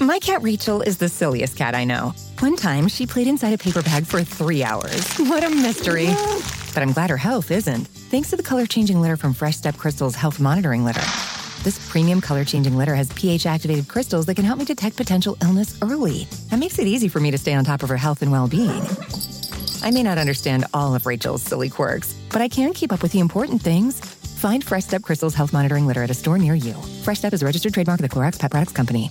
My cat Rachel is the silliest cat I know. One time, she played inside a paper bag for three hours. What a mystery. But I'm glad her health isn't, thanks to the color changing litter from Fresh Step Crystal's Health Monitoring Litter. This premium color changing litter has pH activated crystals that can help me detect potential illness early. That makes it easy for me to stay on top of her health and well being. I may not understand all of Rachel's silly quirks, but I can keep up with the important things. Find Fresh Step Crystal's Health Monitoring Litter at a store near you. Fresh Step is a registered trademark of the Clorox Pet Products Company.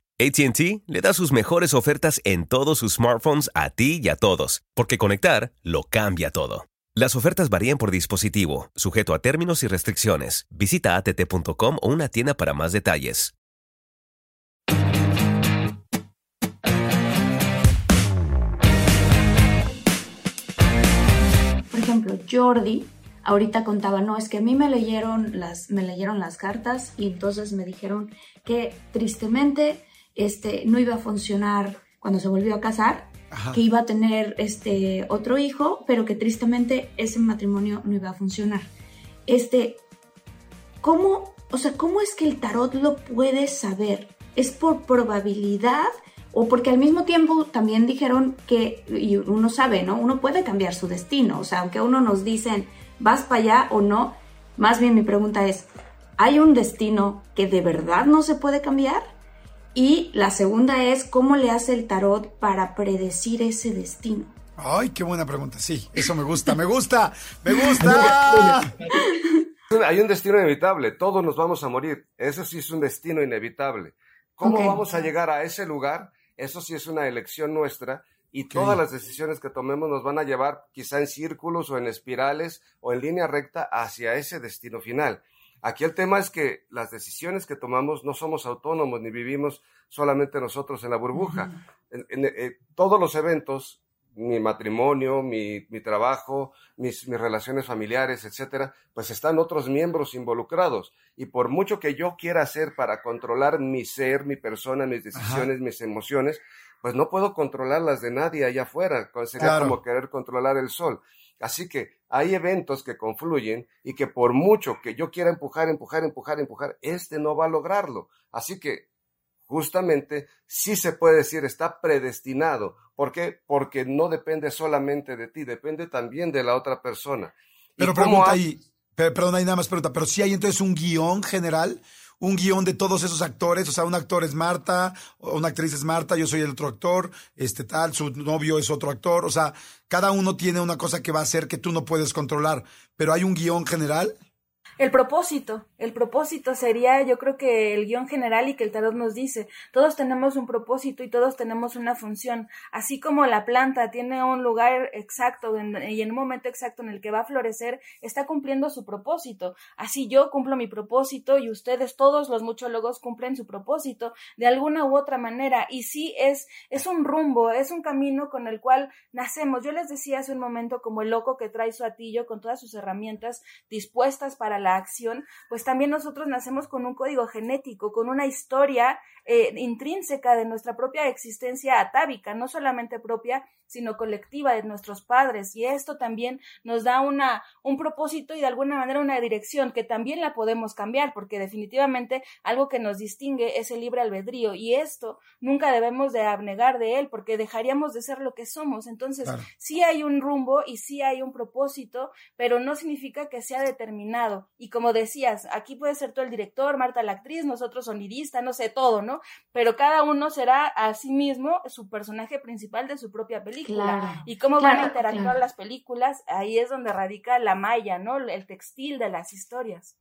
ATT le da sus mejores ofertas en todos sus smartphones a ti y a todos, porque conectar lo cambia todo. Las ofertas varían por dispositivo, sujeto a términos y restricciones. Visita att.com o una tienda para más detalles. Por ejemplo, Jordi ahorita contaba, no, es que a mí me leyeron las, me leyeron las cartas y entonces me dijeron que tristemente este, no iba a funcionar cuando se volvió a casar, Ajá. que iba a tener este, otro hijo, pero que tristemente ese matrimonio no iba a funcionar. Este, ¿cómo, o sea, cómo es que el tarot lo puede saber? ¿Es por probabilidad? O porque al mismo tiempo también dijeron que, y uno sabe, ¿no? Uno puede cambiar su destino. O sea, aunque a uno nos dicen, vas para allá o no, más bien mi pregunta es, ¿hay un destino que de verdad no se puede cambiar? Y la segunda es, ¿cómo le hace el tarot para predecir ese destino? Ay, qué buena pregunta. Sí, eso me gusta, me gusta, me gusta. Hay un destino inevitable, todos nos vamos a morir. Eso sí es un destino inevitable. ¿Cómo vamos a llegar a ese lugar? Eso sí es una elección nuestra y todas las decisiones que tomemos nos van a llevar quizá en círculos o en espirales o en línea recta hacia ese destino final. Aquí el tema es que las decisiones que tomamos no somos autónomos ni vivimos solamente nosotros en la burbuja. En- en- eh, todos los eventos, mi matrimonio, mi, mi trabajo, mis, mis relaciones familiares, etcétera, pues están otros miembros involucrados. Y por mucho que yo quiera hacer para controlar mi ser, mi persona, mis decisiones, mis emociones, pues no puedo controlar las de nadie allá afuera. Sería Claro. como querer controlar el sol. Así que hay eventos que confluyen y que por mucho que yo quiera empujar, empujar, empujar, empujar, este no va a lograrlo. Así que justamente sí se puede decir está predestinado. ¿Por qué? Porque no depende solamente de ti, depende también de la otra persona. ¿Y Pero pregunta ahí, pe- perdón, hay nada más pregunta, pero si hay entonces un guion general, un guion de todos esos actores, o sea, un actor es Marta, una actriz es Marta, yo soy el otro actor, este tal, su novio es otro actor, o sea, cada uno tiene una cosa que va a hacer que tú no puedes controlar, pero hay un guion general. El propósito, el propósito sería yo creo que el guion general y que el tarot nos dice, todos tenemos un propósito y todos tenemos una función, así como la planta tiene un lugar exacto y en un momento exacto en el que va a florecer, está cumpliendo su propósito, así yo cumplo mi propósito y ustedes todos los muchólogos cumplen su propósito de alguna u otra manera. Y sí es, es un rumbo, es un camino con el cual nacemos. Yo les decía hace un momento como el loco que trae su atillo con todas sus herramientas dispuestas para la acción, pues también nosotros nacemos con un código genético, con una historia eh, intrínseca de nuestra propia existencia atávica, no solamente propia, sino colectiva de nuestros padres. Y esto también nos da una, un propósito y de alguna manera una dirección que también la podemos cambiar, porque definitivamente algo que nos distingue es el libre albedrío. Y esto nunca debemos de abnegar de él, porque dejaríamos de ser lo que somos. Entonces, Claro. sí hay un rumbo y sí hay un propósito, pero no significa que sea determinado. Y como decías, aquí puede ser tú el director, Marta la actriz, nosotros sonidista, no sé, todo, ¿no? Pero cada uno será a sí mismo su personaje principal de su propia película. Claro. Y cómo van a interactuar claro. las películas, ahí es donde radica la malla, ¿no? El textil de las historias.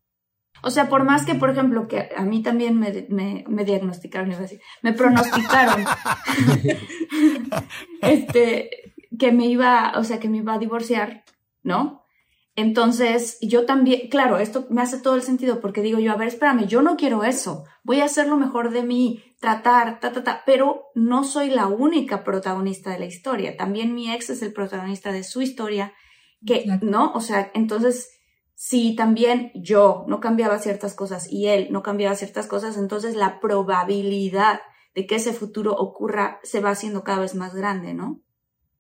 O sea, por más que, por ejemplo, que a mí también me, me, me diagnosticaron, iba a decir, me pronosticaron, este, que me iba, o sea, que me iba a divorciar, ¿no? Entonces, yo también, claro, esto me hace todo el sentido porque digo yo, a ver, espérame, yo no quiero eso, voy a hacer lo mejor de mí, tratar, ta, ta, ta, pero no soy la única protagonista de la historia, también mi ex es el protagonista de su historia, que, ¿no? O sea, entonces, si también yo no cambiaba ciertas cosas y él no cambiaba ciertas cosas, entonces la probabilidad de que ese futuro ocurra se va haciendo cada vez más grande, ¿no?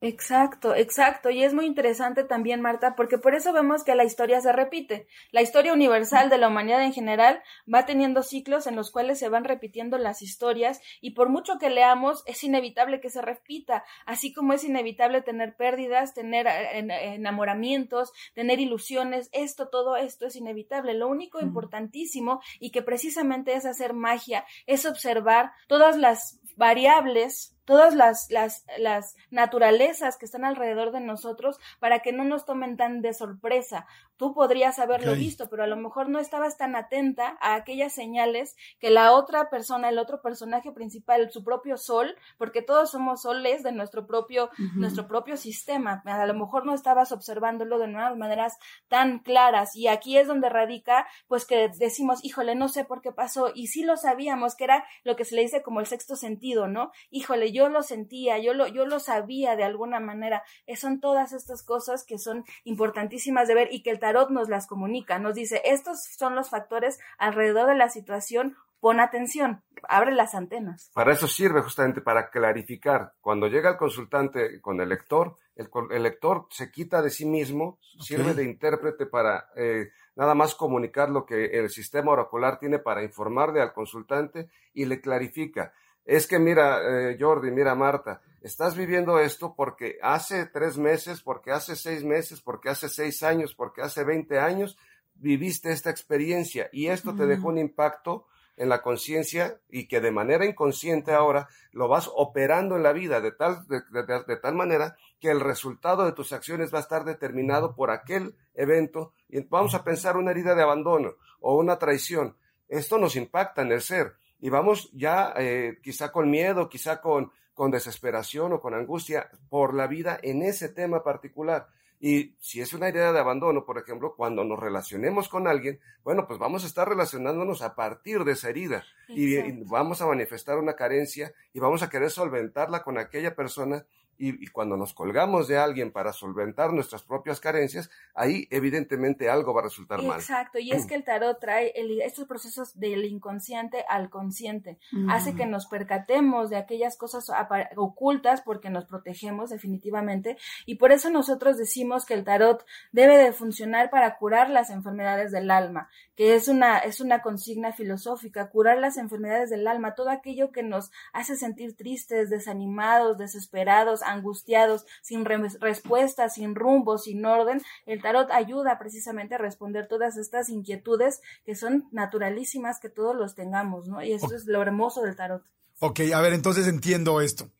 Exacto, exacto. Y es muy interesante también, Marta, porque por eso vemos que la historia se repite. La historia universal de la humanidad en general va teniendo ciclos en los cuales se van repitiendo las historias y por mucho que leamos es inevitable que se repita, así como es inevitable tener pérdidas, tener eh, enamoramientos, tener ilusiones, esto, todo esto es inevitable. Lo único importantísimo y que precisamente es hacer magia es observar todas las variables todas las, las, las naturalezas que están alrededor de nosotros para que no nos tomen tan de sorpresa. Tú podrías haberlo visto, pero a lo mejor no estabas tan atenta a aquellas señales que la otra persona, el otro personaje principal, su propio sol, porque todos somos soles de nuestro propio, nuestro propio sistema. A lo mejor no estabas observándolo de nuevas maneras tan claras. Y aquí es donde radica, pues que decimos, híjole, no sé por qué pasó. Y sí lo sabíamos, que era lo que se le dice como el sexto sentido, ¿no? Híjole, yo yo lo sentía, yo lo, yo lo sabía de alguna manera. Son todas estas cosas que son importantísimas de ver y que el tarot nos las comunica, nos dice, estos son los factores alrededor de la situación, pon atención, abre las antenas. Para eso sirve justamente para clarificar. Cuando llega el consultante con el lector, el, lector se quita de sí mismo, sirve de intérprete para eh, nada más comunicar lo que el sistema oracular tiene para informarle al consultante y le clarifica es que mira, eh, Jordi, mira, Marta, estás viviendo esto porque hace tres meses, porque hace seis meses, porque hace seis años, porque hace veinte años viviste esta experiencia y esto te dejó un impacto en la conciencia y que de manera inconsciente ahora lo vas operando en la vida de tal, de, tal manera que el resultado de tus acciones va a estar determinado por aquel evento. Y vamos a pensar una herida de abandono o una traición. Esto nos impacta en el ser y vamos ya eh, quizá con miedo, quizá con, con desesperación o con angustia por la vida en ese tema particular. Y si es una idea de abandono, por ejemplo, cuando nos relacionemos con alguien, bueno, pues vamos a estar relacionándonos a partir de esa herida y, vamos a manifestar una carencia y vamos a querer solventarla con aquella persona y, cuando nos colgamos de alguien para solventar nuestras propias carencias, ahí evidentemente algo va a resultar mal. Exacto, y es que el tarot trae estos procesos del inconsciente al consciente, hace que nos percatemos de aquellas cosas ocultas porque nos protegemos definitivamente y por eso nosotros decimos que el tarot debe de funcionar para curar las enfermedades del alma, que es una, es una consigna filosófica, curar las enfermedades del alma, todo aquello que nos hace sentir tristes, desanimados, desesperados, angustiados, sin respuestas, sin rumbo, sin orden, el tarot ayuda precisamente a responder todas estas inquietudes que son naturalísimas que todos los tengamos, ¿no? Y eso es lo hermoso del tarot. Ok, a ver, entonces entiendo esto.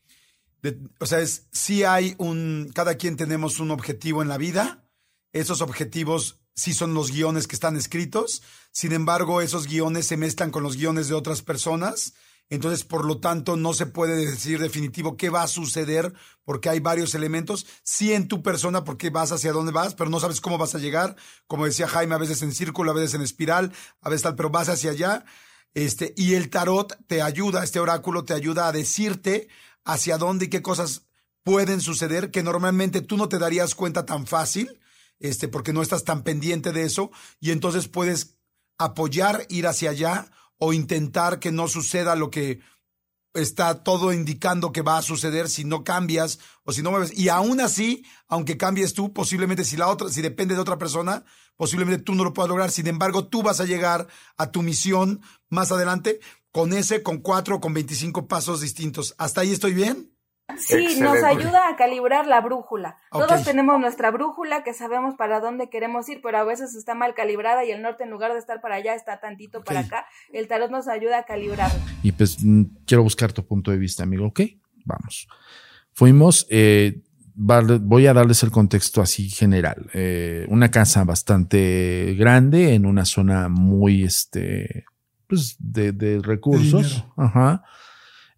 o sea, es si hay un, cada quien tenemos un objetivo en la vida, esos objetivos sí son los guiones que están escritos, sin embargo, esos guiones se mezclan con los guiones de otras personas entonces, por lo tanto, no se puede decir definitivo qué va a suceder porque hay varios elementos. Sí en tu persona porque vas hacia dónde vas, pero no sabes cómo vas a llegar. Como decía Jaime, a veces en círculo, a veces en espiral, a veces tal, pero vas hacia allá. Este, y el tarot te ayuda, este oráculo te ayuda a decirte hacia dónde y qué cosas pueden suceder que normalmente tú no te darías cuenta tan fácil, este, porque no estás tan pendiente de eso, y entonces puedes apoyar, ir hacia allá o intentar que no suceda lo que está todo indicando que va a suceder si no cambias o si no mueves. Y aún así, aunque cambies tú, posiblemente si la otra, si depende de otra persona, posiblemente tú no lo puedas lograr. Sin embargo, tú vas a llegar a tu misión más adelante con ese, con cuatro, con 25 pasos distintos. ¿Hasta ahí estoy bien? Sí, nos ayuda a calibrar la brújula. Todos tenemos nuestra brújula que sabemos para dónde queremos ir, pero a veces está mal calibrada y el norte en lugar de estar para allá está tantito para acá. El tarot nos ayuda a calibrarla. Y pues mm, quiero buscar tu punto de vista, amigo. Ok, vamos. Fuimos, eh, voy a darles el contexto así general. Eh, una casa bastante grande en una zona muy, este, pues, de, recursos. Ajá.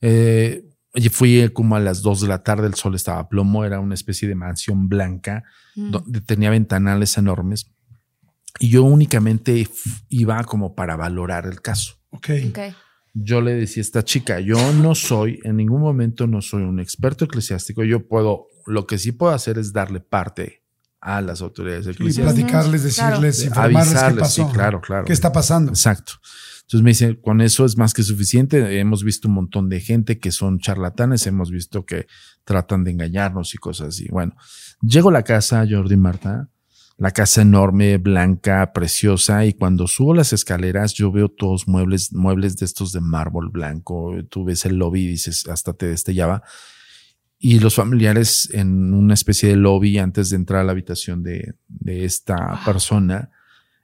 Eh, fui como a las 2 de la tarde, el sol estaba a plomo, era una especie de mansión blanca, Mm. donde tenía ventanales enormes. Y yo únicamente iba como para valorar el caso. Ok. Ok. Yo le decía a esta chica, yo no soy, en ningún momento no soy un experto eclesiástico, yo puedo, lo que sí puedo hacer es darle parte a las autoridades Y eclesiásticas. platicarles, Claro. decirles, informarles qué Avisarles, pasó. sí, claro, claro. ¿Qué está pasando? Exacto. Entonces me dice, con eso es más que suficiente. Hemos visto un montón de gente que son charlatanes, hemos visto que tratan de engañarnos y cosas así. Bueno, llego a la casa, Jordi y Marta, la casa enorme, blanca, preciosa, y cuando subo las escaleras yo veo todos muebles, muebles de estos de mármol blanco. Tú ves el lobby y dices, hasta te destellaba. Y los familiares en una especie de lobby antes de entrar a la habitación de, de esta persona,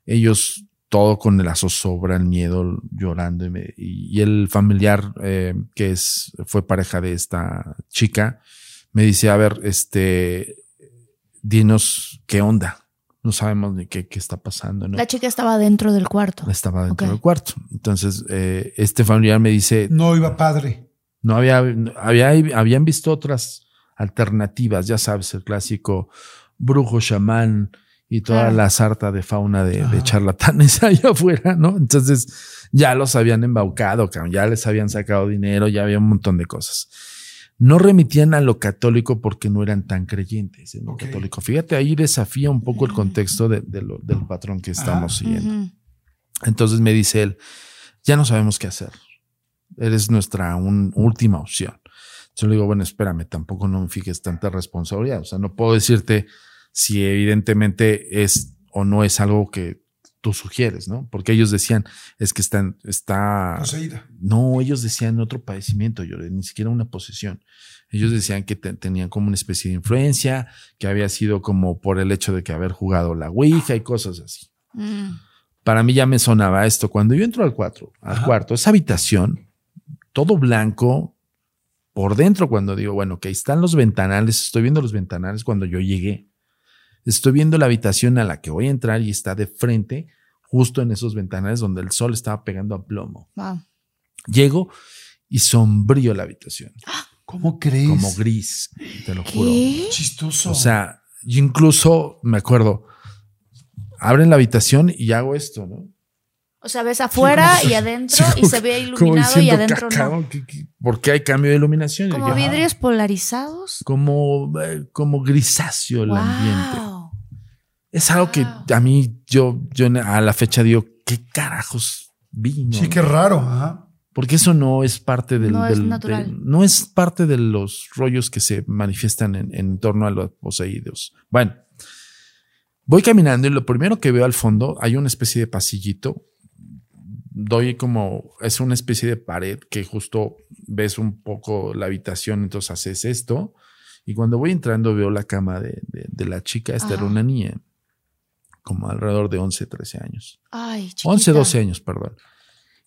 ellos todo con la zozobra, el miedo, llorando. Y, me- y- y el familiar eh, que es, fue pareja de esta chica me dice, a ver, este, dinos qué onda. No sabemos ni qué, qué está pasando. ¿no? La chica estaba dentro del cuarto. Estaba dentro del cuarto. Entonces, eh, este familiar me dice, No iba padre. no había, había, habían visto otras alternativas, ya sabes, el clásico brujo, chamán y toda Claro. la sarta de fauna de, de Ajá. charlatanes allá afuera, ¿no? Entonces ya los habían embaucado, ya les habían sacado dinero, ya había un montón de cosas. No remitían a lo católico porque no eran tan creyentes en lo católico. Fíjate, ahí desafía un poco el contexto de- de lo- del patrón que estamos siguiendo. Entonces me dice él, ya no sabemos qué hacer. Eres nuestra un- última opción. Yo le digo, bueno, espérame, tampoco no me fijes tanta responsabilidad. O sea, no puedo decirte si evidentemente es o no es algo que tú sugieres, ¿no? Porque ellos decían, es que están, está... Poseída. No, ellos decían otro padecimiento, yo ni siquiera una posesión. Ellos decían que te- tenían como una especie de influencia, que había sido como por el hecho de que haber jugado la Ouija y cosas así Mm. para mí ya me sonaba esto. Cuando yo entro al cuarto, al cuarto, esa habitación, todo blanco, por dentro, cuando digo, bueno, que ahí están los ventanales, estoy viendo los ventanales cuando yo llegué. Estoy viendo la habitación a la que voy a entrar y está de frente, justo en esos ventanales donde el sol estaba pegando a plomo. Wow. Llego y sombrío la habitación, ¿Cómo crees? como gris, te lo juro. ¿Qué? Chistoso. O sea, yo incluso me acuerdo, abren la habitación y hago esto, ¿no? O sea, ves afuera y adentro Sí, y se ve iluminado y adentro no. "Cabrón, ¿qué- qué- ¿Por qué hay cambio de iluminación? Como "Ah, vidrios polarizados. como, eh, como grisáceo el ambiente. Es algo que a mí, yo, yo a la fecha digo, ¿qué carajos vino? sí, qué raro. Ajá. Porque eso no es parte del, No es natural. del- no es parte de los rollos que se manifiestan en, en torno a los poseídos. Bueno, voy caminando y lo primero que veo al fondo hay una especie de pasillito. Doy como, es una especie de pared que justo ves un poco la habitación, entonces haces esto. Y cuando voy entrando veo la cama de, de- de la chica, esta era una niña, como alrededor de 11, 13 años. Ay, chiquita. 11, 12 años, perdón.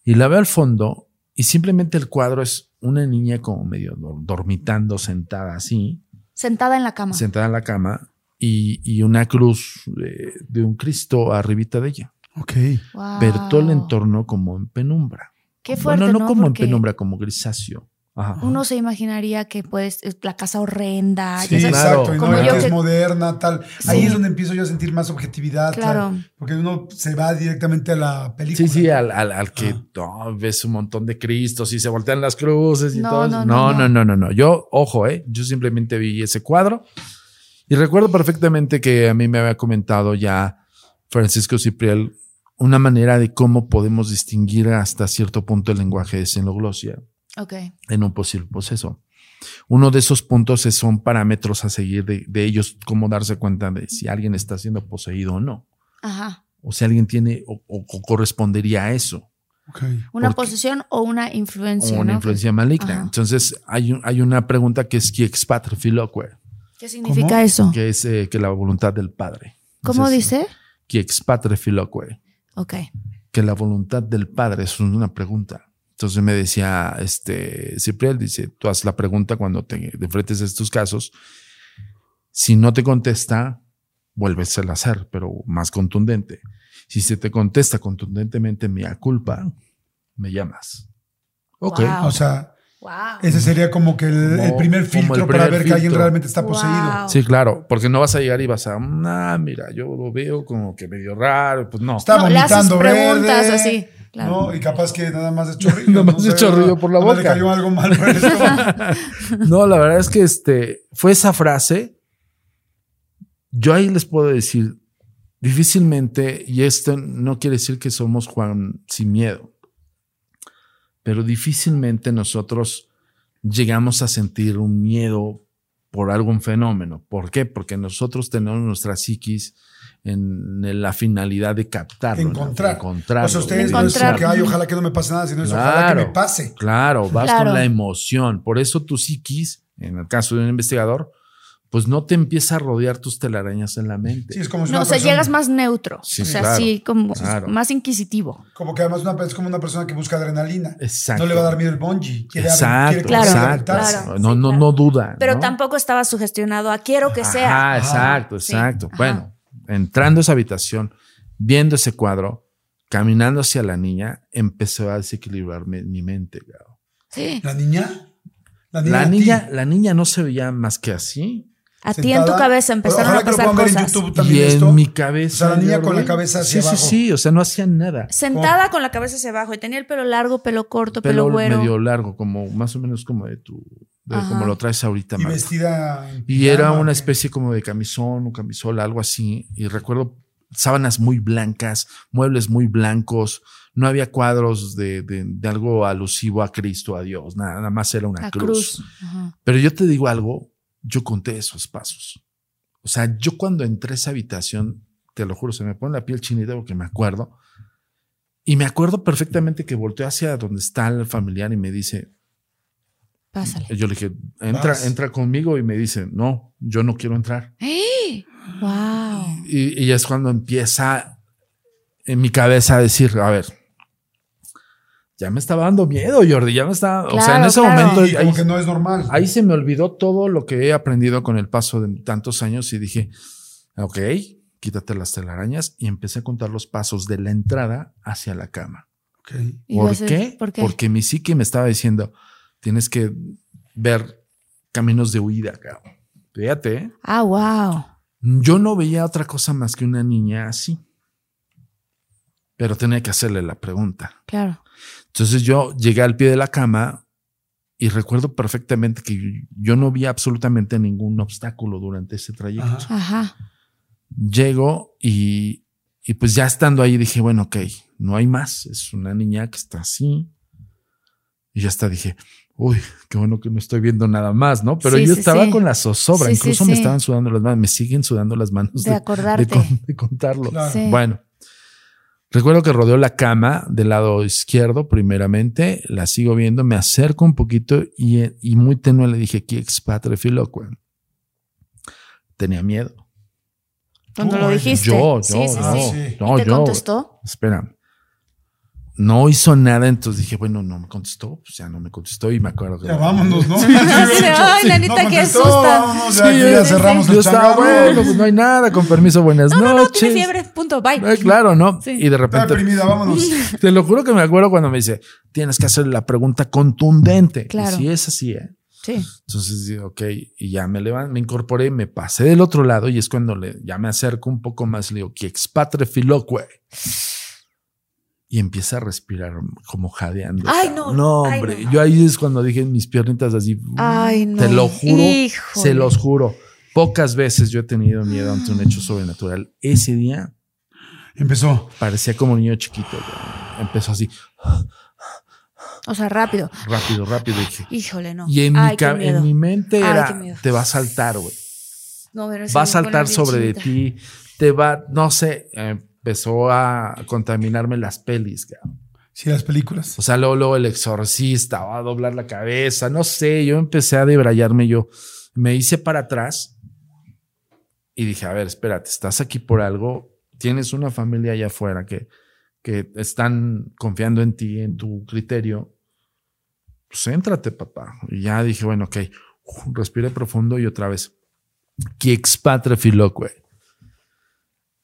Y la veo al fondo y simplemente el cuadro es una niña como medio dor- dormitando, sentada así, Sentada en la cama. sentada en la cama y, y una cruz de, de un Cristo arribita de ella. Ok. Wow. El entorno como en penumbra. Qué fuerte, bueno, no, ¿no? como Porque en penumbra, como grisáceo. Ajá. Uno se imaginaría que pues es la casa horrenda. Sí, ya sabes, claro. exacto. Y no Como yo que es que- moderna, tal. Ahí Sí. es donde empiezo yo a sentir más objetividad. Claro. Porque uno se va directamente a la película. Sí, sí, al, al- al que Ah. no, ves un montón de Cristos y se voltean las cruces y No, todo. no, eso. no, No, no, no, no, no. Yo, ojo, eh, yo simplemente vi ese cuadro y recuerdo perfectamente que a mí me había comentado ya Francisco Cipriel una manera de cómo podemos distinguir hasta cierto punto el lenguaje de xenoglosia Ok. en un posible proceso. Uno de esos puntos es- son parámetros a seguir de, de ellos, cómo darse cuenta de si alguien está siendo poseído o no, Ajá. o si alguien tiene o- o- o correspondería a eso. Ok. Una Porque- posesión o una influencia. una ¿no? influencia maligna. Ajá. Entonces, hay, un- hay una pregunta que es qui expatre filoque, ¿Qué significa ¿Cómo? eso? que es eh, que la voluntad del Padre. ¿Cómo Entonces, dice? Qui expatre filoque, Ok. que la voluntad del Padre es una pregunta. Entonces me decía, este, Cipriel, dice, tú haz la pregunta cuando te enfrentes a estos casos. Si no te contesta, vuelves a hacer, pero más contundente. Si se te contesta contundentemente, mea culpa, me llamas. Ok. Wow. O sea, Wow. Ese sería como que el, Como- el primer el filtro para ver que alguien realmente está poseído. Wow. Sí, claro, porque no vas a llegar y vas a, ah, mira, yo lo veo como que medio raro, pues no. Está No, le haces vomitando preguntas verde. así, claro. No, y capaz que nada más de chorrillo. Nada más de sé, chorrillo por la boca. Le cayó algo mal. No, la verdad es que este fue esa frase. Yo ahí les puedo decir, difícilmente, y esto no quiere decir que somos Juan sin miedo, pero difícilmente nosotros llegamos a sentir un miedo por algún fenómeno. ¿Por qué? Porque nosotros tenemos nuestra psiquis en, en la finalidad de captarlo, ¿no? Encontrar. encontrarlo, O sea, ustedes no que, ay, ojalá que no me pase nada, sino es ojalá que me pase. Claro, vas Claro. con la emoción. Por eso tu psiquis, en el caso de un investigador, pues no te empieza a rodear tus telarañas en la mente. Sí, es como si No, o sea, persona- llegas más neutro. Sí, o sea, claro, sí, como claro. más inquisitivo. Como que además una, es como una persona que busca adrenalina. Exacto. No le va a dar miedo el bungee. Quiere, Exacto, quiere Claro, exacto. No, Sí, no, claro. no duda. Pero ¿no? tampoco estaba sugestionado a quiero que sea. Ajá, exacto, Sí, exacto. ajá. Bueno, entrando a esa habitación, viendo ese cuadro, caminando hacia la niña, empezó a desequilibrar mi, mi mente. Sí. ¿La niña? La niña. La niña, la niña no se veía más que así. A ti en tu cabeza empezaron Ojalá a que lo pasar ver en cosas. YouTube también y en esto. mi cabeza. O sea, la niña yo, con la cabeza hacia sí, abajo. Sí, sí, o sea, no hacía nada. Sentada con la cabeza hacia abajo y tenía el pelo largo, pelo corto, pelo, pelo güero. medio largo, como más o menos como de tu, de como lo traes ahorita, Y Marta. vestida. Y era una especie como de camisón o camisola, algo así. Y recuerdo sábanas muy blancas, muebles muy blancos. No había cuadros de, de- de algo alusivo a Cristo, a Dios. Nada, nada más era una La cruz. cruz. Pero yo te digo algo, yo conté esos pasos. O sea, yo cuando entré a esa habitación, te lo juro, se me pone la piel chinita porque me acuerdo. Y me acuerdo perfectamente que volteó hacia donde está el familiar y me dice, Pásale. yo le dije, entra, Vas. entra conmigo y me dice, no, yo no quiero entrar. ¡Eh! ¡Wow! Y, y es cuando empieza en mi cabeza a decir, a ver, ya me estaba dando miedo, Jordi, ya me estaba, o sea, en ese claro. momento Y como ahí, que no es normal. ahí se me olvidó todo lo que he aprendido con el paso de tantos años y dije, ok, quítate las telarañas y empecé a contar los pasos de la entrada hacia la cama. Ok. Y ¿Por qué? ¿Por qué? Porque mi psique me estaba diciendo, tienes que ver caminos de huida, cabrón. Fíjate. Ah, wow. Yo no veía otra cosa más que una niña así. Pero tenía que hacerle la pregunta. Claro. Entonces yo llegué al pie de la cama y recuerdo perfectamente que yo no vi absolutamente ningún obstáculo durante ese trayecto. Ajá. Ajá. Llego y, y pues ya estando ahí dije, bueno, ok, no hay más. Es una niña que está así. Y ya hasta dije, uy, qué bueno que no estoy viendo nada más, ¿no? Pero Sí, yo sí, estaba sí. con la zozobra, Sí, sí, incluso me estaban sudando las manos, me siguen sudando las manos De acordarte. con- de contarlo. Claro. Sí. Bueno, recuerdo que rodeó la cama del lado izquierdo primeramente, la sigo viendo, me acerco un poquito y, y muy tenue le dije, ¿qué expatre filoque? Tenía miedo. Cuando Tú, lo dijiste. Yo, yo, sí, sí, no, sí. no, ¿Y te yo. contestó? Espera. No hizo nada, entonces dije, bueno, no me contestó, pues ya no me contestó y me acuerdo que Ya vámonos, ¿no? Ay, nanita, No qué asusta. vámonos, ya, Sí, cerramos Yo el estaba, bueno, pues no hay nada, con permiso, buenas No, no, noches. tiene fiebre. Punto. Bye. Eh, claro, ¿no? Sí. Y de Está repente, deprimida, vámonos. te lo juro que me acuerdo cuando me dice, tienes que hacer la pregunta contundente. Claro. Y si es así, ¿eh? Sí. Entonces, ok, y ya me levanté, me incorporé, me pasé del otro lado y es cuando le, ya me acerco un poco más, le digo, que expatre filoque. Y empieza a respirar como jadeando. Ay, no. No, Ay, hombre. no. Yo ahí es cuando dije mis piernitas así. Ay, no. Te lo juro, Híjole. se los juro. Pocas veces yo he tenido miedo ante un hecho sobrenatural. Ese día Empezó. parecía como niño chiquito. güey. Empezó así, O sea, rápido. rápido, rápido. dije- Híjole, no. y en, Ay, mi, qué miedo. en mi mente Ay, era, qué miedo. te va a saltar, güey. No, pero Va a saltar sobre de ti, te va, no sé, empezó a contaminarme las pelis. cabrón. Sí, las películas. O sea, luego, luego el exorcista, va a doblar la cabeza, no sé, yo empecé a debrayarme yo. Me hice para atrás y dije, a ver, espérate, estás aquí por algo, tienes una familia allá afuera que, que están confiando en ti, en tu criterio. Pues éntrate, papá. Y ya dije, bueno, ok, Uf, respiré profundo y otra vez. Expatre filoque.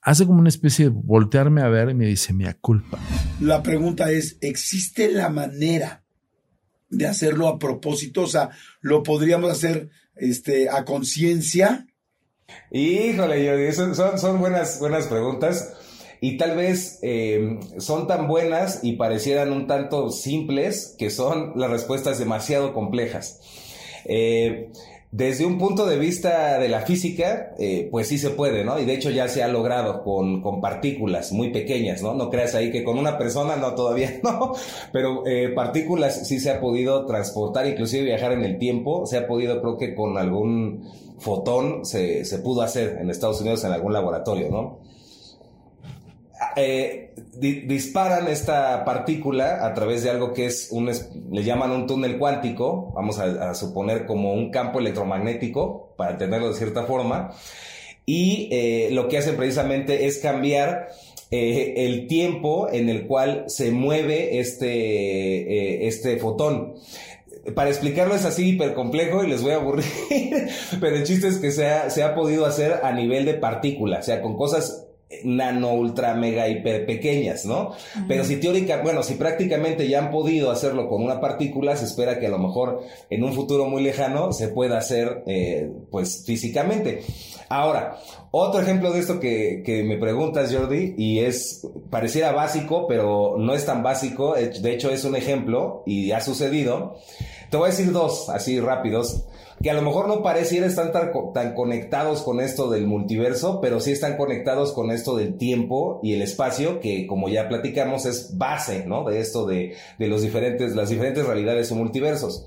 Hace como una especie de voltearme a ver y me dice, mea culpa. La pregunta es, ¿existe la manera de hacerlo a propósito? O sea, ¿lo podríamos hacer este, a conciencia? Híjole, Jordi, son, son, son, buenas, buenas preguntas y tal vez eh, son tan buenas y parecieran un tanto simples que son las respuestas demasiado complejas. Eh, desde un punto de vista de la física, eh, pues sí se puede, ¿no? Y de hecho ya se ha logrado con, con, partículas muy pequeñas, ¿no? No creas ahí que con una persona, no, todavía no, pero eh, partículas sí se ha podido transportar, inclusive viajar en el tiempo, se ha podido, creo que con algún fotón se, se pudo hacer en Estados Unidos en algún laboratorio, ¿no? Eh, disparan esta partícula a través de algo que es un, le llaman un túnel cuántico, vamos a, suponer como un campo electromagnético, para entenderlo de cierta forma, y eh, lo que hacen precisamente es cambiar eh, el tiempo en el cual se mueve este, este fotón. Para explicarlo es así hiper complejo y les voy a aburrir, pero el chiste es que se ha, se ha podido hacer a nivel de partícula, o sea, con cosas nano, ultra, mega, hiper pequeñas, ¿no? Pero si teórica, bueno, si prácticamente ya han podido hacerlo con una partícula, se espera que a lo mejor en un futuro muy lejano se pueda hacer, eh, pues, físicamente. Ahora, otro ejemplo de esto que, que, me preguntas, Jordi, y es, pareciera básico, pero no es tan básico, de hecho es un ejemplo y ha sucedido. Te voy a decir dos, así rápidos que a lo mejor no pareciera estar tan, tan, conectados con esto del multiverso, pero sí están conectados con esto del tiempo y el espacio, que como ya platicamos es base, ¿no? De esto de, de los diferentes, las diferentes realidades o multiversos.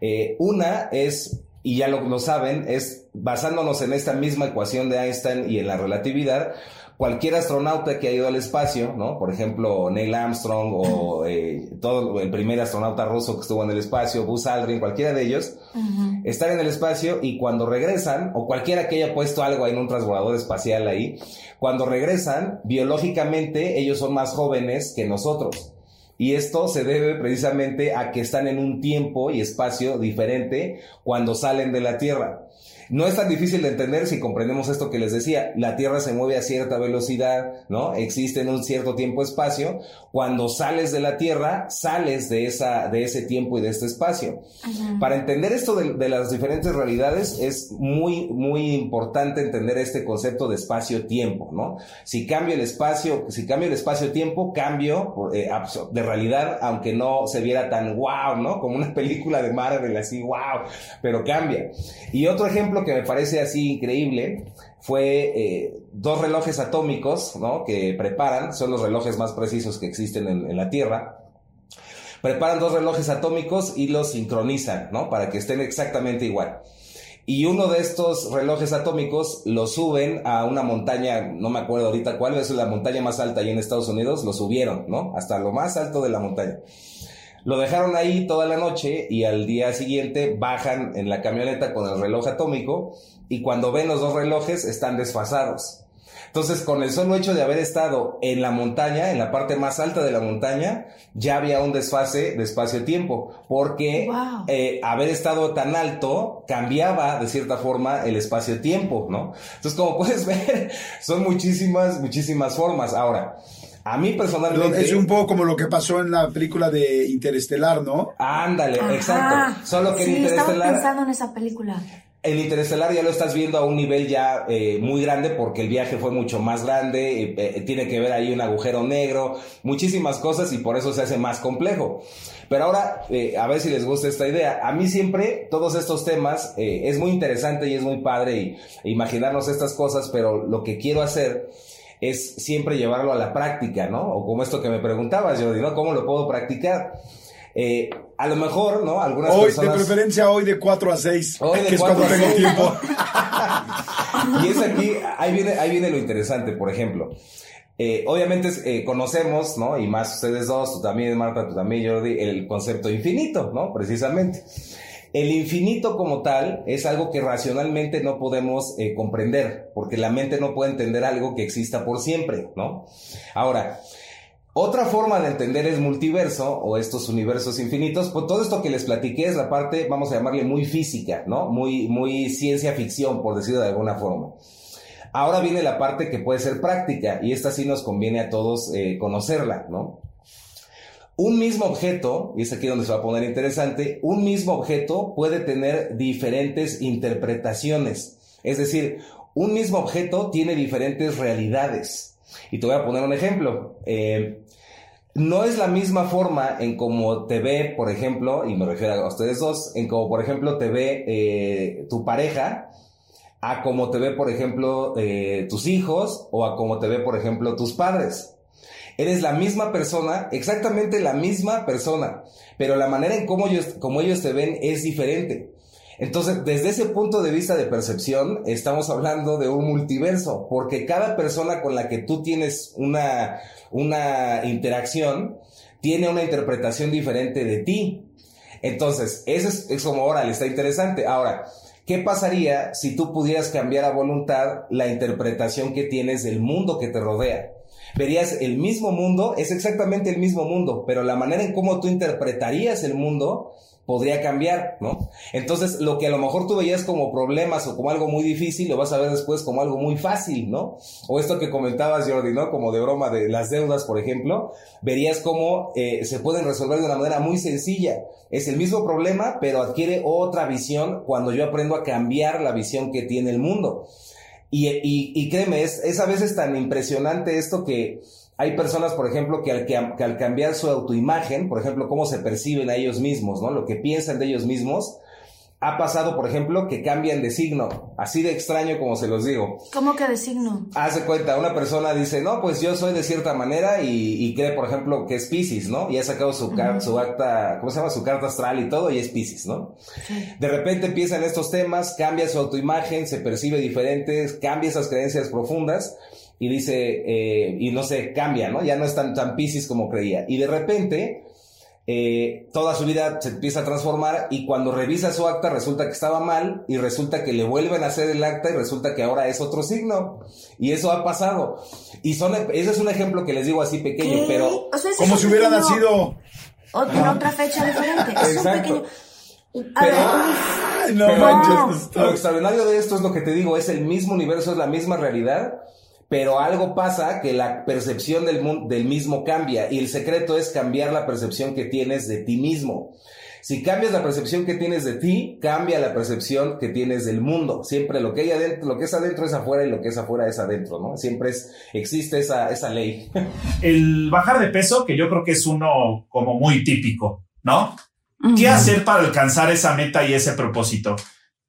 Eh, una es, y ya lo, lo saben, es basándonos en esta misma ecuación de Einstein y en la relatividad, cualquier astronauta que ha ido al espacio, ¿no? Por ejemplo, Neil Armstrong o eh, todo el primer astronauta ruso que estuvo en el espacio, Buzz Aldrin, cualquiera de ellos, están en el espacio y cuando regresan, o cualquiera que haya puesto algo en un transbordador espacial ahí, cuando regresan, biológicamente ellos son más jóvenes que nosotros. Y esto se debe precisamente a que están en un tiempo y espacio diferente cuando salen de la Tierra. No es tan difícil de entender si comprendemos esto que les decía. La Tierra se mueve a cierta velocidad, ¿no? Existe en un cierto tiempo-espacio. Cuando sales de la Tierra, sales de, esa, de ese tiempo y de este espacio. Para entender esto de, las diferentes realidades, es muy, muy importante entender este concepto de espacio-tiempo, ¿no? Si cambio el espacio, si cambio el espacio-tiempo, cambio eh, de realidad, aunque no se viera tan wow, ¿no? Como una película de Marvel, así wow, pero cambia. Y otro ejemplo que me parece así increíble fue eh, dos relojes atómicos, ¿no? Que preparan, son los relojes más precisos que existen en, la Tierra. Preparan dos relojes atómicos y los sincronizan, ¿no? Para que estén exactamente igual. Y uno de estos relojes atómicos lo suben a una montaña, no me acuerdo ahorita cuál, es la montaña más alta ahí en Estados Unidos, lo subieron, ¿no? Hasta lo más alto de la montaña. Lo dejaron ahí toda la noche y al día siguiente bajan en la camioneta con el reloj atómico y cuando ven los dos relojes están desfasados. Entonces, con el solo hecho de haber estado en la montaña, en la parte más alta de la montaña, ya había un desfase de espacio-tiempo, porque eh, haber estado tan alto cambiaba de cierta forma el espacio-tiempo, ¿no? Entonces, como puedes ver, son muchísimas, muchísimas formas. Ahora, a mí personalmente. Es un poco como lo que pasó en la película de Interestelar, ¿no? Ándale, exacto. Solo que sí, en Interestelar. Estaba pensando en esa película. El Interestelar ya lo estás viendo a un nivel ya eh, muy grande porque el viaje fue mucho más grande, eh, eh, tiene que ver ahí un agujero negro, muchísimas cosas y por eso se hace más complejo. Pero ahora, a ver si les gusta esta idea. A mí siempre todos estos temas es muy interesante y es muy padre y, imaginarnos estas cosas, pero lo que quiero hacer es siempre llevarlo a la práctica, ¿no? O como esto que me preguntabas, Jordi, ¿no? ¿Cómo lo puedo practicar? Eh, a lo mejor, ¿no? Algunas hoy, personas... De preferencia hoy de 4 a 6, hoy de que es cuando tengo tiempo. y es aquí, ahí viene, ahí viene lo interesante, por ejemplo. Eh, obviamente eh, conocemos, ¿no? Y más ustedes dos, tú también, Marta, tú también, Jordi, el concepto infinito, ¿no? Precisamente. El infinito como tal es algo que racionalmente no podemos eh, comprender, porque la mente no puede entender algo que exista por siempre, ¿no? Ahora, otra forma de entender el multiverso o estos universos infinitos, pues todo esto que les platiqué es la parte, vamos a llamarle muy física, ¿no? Muy, muy ciencia ficción, por decirlo de alguna forma. Ahora viene la parte que puede ser práctica y esta sí nos conviene a todos eh, conocerla, ¿no? Un mismo objeto, y es aquí donde se va a poner interesante, un mismo objeto puede tener diferentes interpretaciones. Es decir, un mismo objeto tiene diferentes realidades. Y te voy a poner un ejemplo. Eh, no es la misma forma en cómo te ve, por ejemplo, y me refiero a ustedes dos, en cómo, por ejemplo, te ve eh, tu pareja, a cómo te ve, por ejemplo, eh, tus hijos, o a cómo te ve, por ejemplo, tus padres. Eres la misma persona, exactamente la misma persona, pero la manera en cómo ellos, cómo ellos te ven es diferente. Entonces, desde ese punto de vista de percepción, estamos hablando de un multiverso, porque cada persona con la que tú tienes una, una interacción tiene una interpretación diferente de ti. Entonces, eso es, como, ahora, le está interesante. Ahora, ¿qué pasaría si tú pudieras cambiar a voluntad la interpretación que tienes del mundo que te rodea? Verías el mismo mundo, es exactamente el mismo mundo, pero la manera en cómo tú interpretarías el mundo podría cambiar, ¿no? Entonces, lo que a lo mejor tú veías como problemas o como algo muy difícil, lo vas a ver después como algo muy fácil, ¿no? O esto que comentabas, Jordi, ¿no? Como de broma de las deudas, por ejemplo, verías cómo eh, se pueden resolver de una manera muy sencilla. Es el mismo problema, pero adquiere otra visión cuando yo aprendo a cambiar la visión que tiene el mundo. Y, y, y créeme, es, es a veces tan impresionante esto que hay personas, por ejemplo, que al, que, al, cambiar su autoimagen, por ejemplo, cómo se perciben a ellos mismos, ¿no? Lo que piensan de ellos mismos, ha pasado, por ejemplo, que cambian de signo, así de extraño como se los digo. ¿Cómo que de signo? Hace cuenta, una persona dice, no, pues yo soy de cierta manera y, cree, por ejemplo, que es Pisces, ¿no? Y ha sacado su, su acta, ¿cómo se llama? Su carta astral y todo y es Pisces, ¿no? De repente empiezan estos temas, cambia su autoimagen, se percibe diferente, cambia esas creencias profundas y dice, eh, y no sé, cambia, ¿no? Ya no es tan, tan piscis como creía. Y de repente, eh, toda su vida se empieza a transformar y cuando revisa su acta resulta que estaba mal y resulta que le vuelven a hacer el acta y resulta que ahora es otro signo. Y eso ha pasado. Y son, ese es un ejemplo que les digo así pequeño, pero... como si hubiera nacido... en otra fecha diferente. Exacto. no, manches, lo extraordinario de esto es lo que te digo, es el mismo universo, es la misma realidad, pero algo pasa que la percepción del, del mismo cambia y el secreto es cambiar la percepción que tienes de ti mismo. Si cambias la percepción que tienes de ti, cambia la percepción que tienes del mundo. Siempre lo que hay adentro, lo que es adentro es afuera y lo que es afuera es adentro, ¿no? Siempre es, existe esa, esa ley. El bajar de peso, que yo creo que es uno como muy típico, ¿no? ¿Qué hacer para alcanzar esa meta y ese propósito?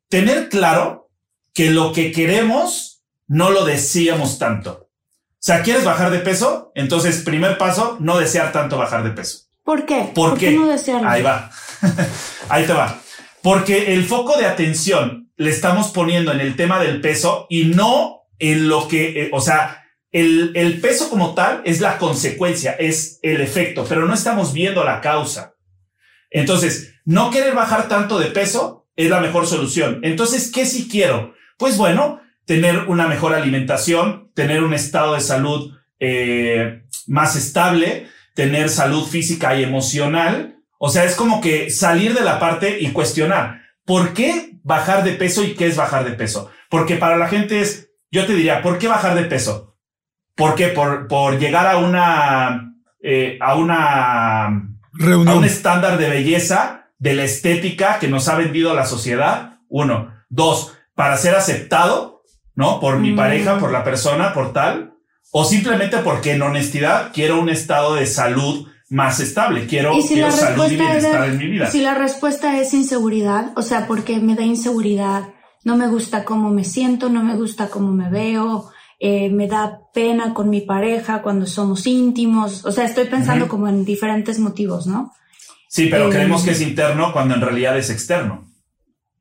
Tener claro que lo que queremos no lo deseamos tanto. O sea, ¿quieres bajar de peso? Entonces, primer paso, no desear tanto bajar de peso. ¿Por qué? ¿Por, qué? no desearlo? Ahí va. Ahí te va. Porque el foco de atención le estamos poniendo en el tema del peso y no en lo que, eh, o sea, el, el peso como tal es la consecuencia, es el efecto, pero no estamos viendo la causa. Entonces, no querer bajar tanto de peso es la mejor solución. Entonces, ¿qué si quiero? Pues bueno, tener una mejor alimentación, tener un estado de salud eh, más estable, tener salud física y emocional. O sea, es como que salir de la parte y cuestionar, ¿por qué bajar de peso y qué es bajar de peso? Porque para la gente es, yo te diría, ¿por qué bajar de peso? ¿Por qué? Por, por llegar a una, eh, a una, a un estándar de belleza, de la estética que nos ha vendido la sociedad. Uno. Dos, para ser aceptado ¿no? Por mi pareja, por la persona, por tal, o simplemente porque en honestidad quiero un estado de salud más estable, quiero, salud y bienestar en mi vida. Si la respuesta es inseguridad, o sea, porque me da inseguridad, no me gusta cómo me siento, no me gusta cómo me veo, eh, me da pena con mi pareja cuando somos íntimos, o sea, estoy pensando como en diferentes motivos, ¿no? Sí, pero creemos que es interno cuando en realidad es externo.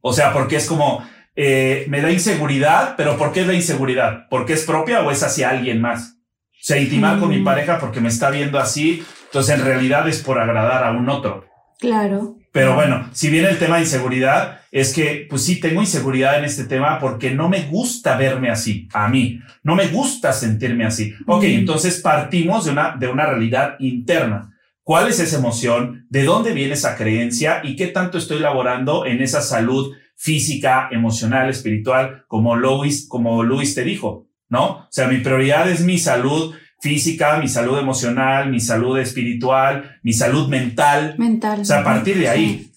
O sea, porque es como, eh, me da inseguridad, pero ¿por qué es la inseguridad? ¿Porque es propia o es hacia alguien más? O sea, intimar con mi mm. pareja porque me está viendo así, entonces en realidad es por agradar a un otro. Claro. Pero bueno, si viene el tema de inseguridad, es que pues sí tengo inseguridad en este tema porque no me gusta verme así, a mí, no me gusta sentirme así. Ok, entonces partimos de una, de una realidad interna. ¿Cuál es esa emoción? ¿De dónde viene esa creencia? ¿Y qué tanto estoy laborando en esa salud física, emocional, espiritual, como Luis, como Luis te dijo, ¿no? O sea, mi prioridad es mi salud física, mi salud emocional, mi salud espiritual, mi salud mental. Mental. O sea, a partir de ahí.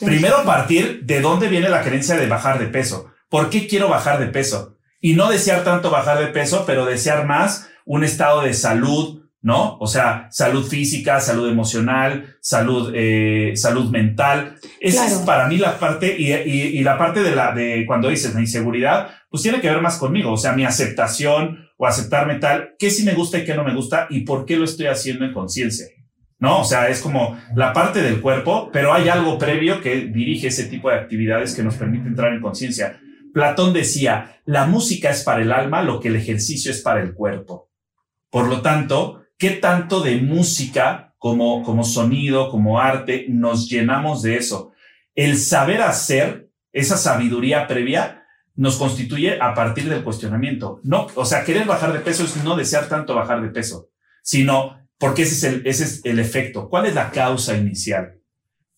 Primero partir de dónde viene la creencia de bajar de peso. ¿Por qué quiero bajar de peso? Y no desear tanto bajar de peso, pero desear más un estado de salud, ¿no? O sea, salud física, salud emocional, salud, eh, salud mental. Esa es para mí la parte y, y, la parte de la, de cuando dices la inseguridad, pues tiene que ver más conmigo. O sea, mi aceptación o aceptarme tal, qué sí me gusta y qué no me gusta y por qué lo estoy haciendo en conciencia. ¿no? O sea, es como la parte del cuerpo, pero hay algo previo que dirige ese tipo de actividades que nos permite entrar en conciencia. Platón decía, la música es para el alma lo que el ejercicio es para el cuerpo. Por lo tanto, ¿Qué tanto de música como, como sonido, como arte, nos llenamos de eso? El saber hacer, esa sabiduría previa, nos constituye a partir del cuestionamiento. No, o sea, querer bajar de peso es no desear tanto bajar de peso, sino porque ese es el, ese es el efecto. ¿Cuál es la causa inicial?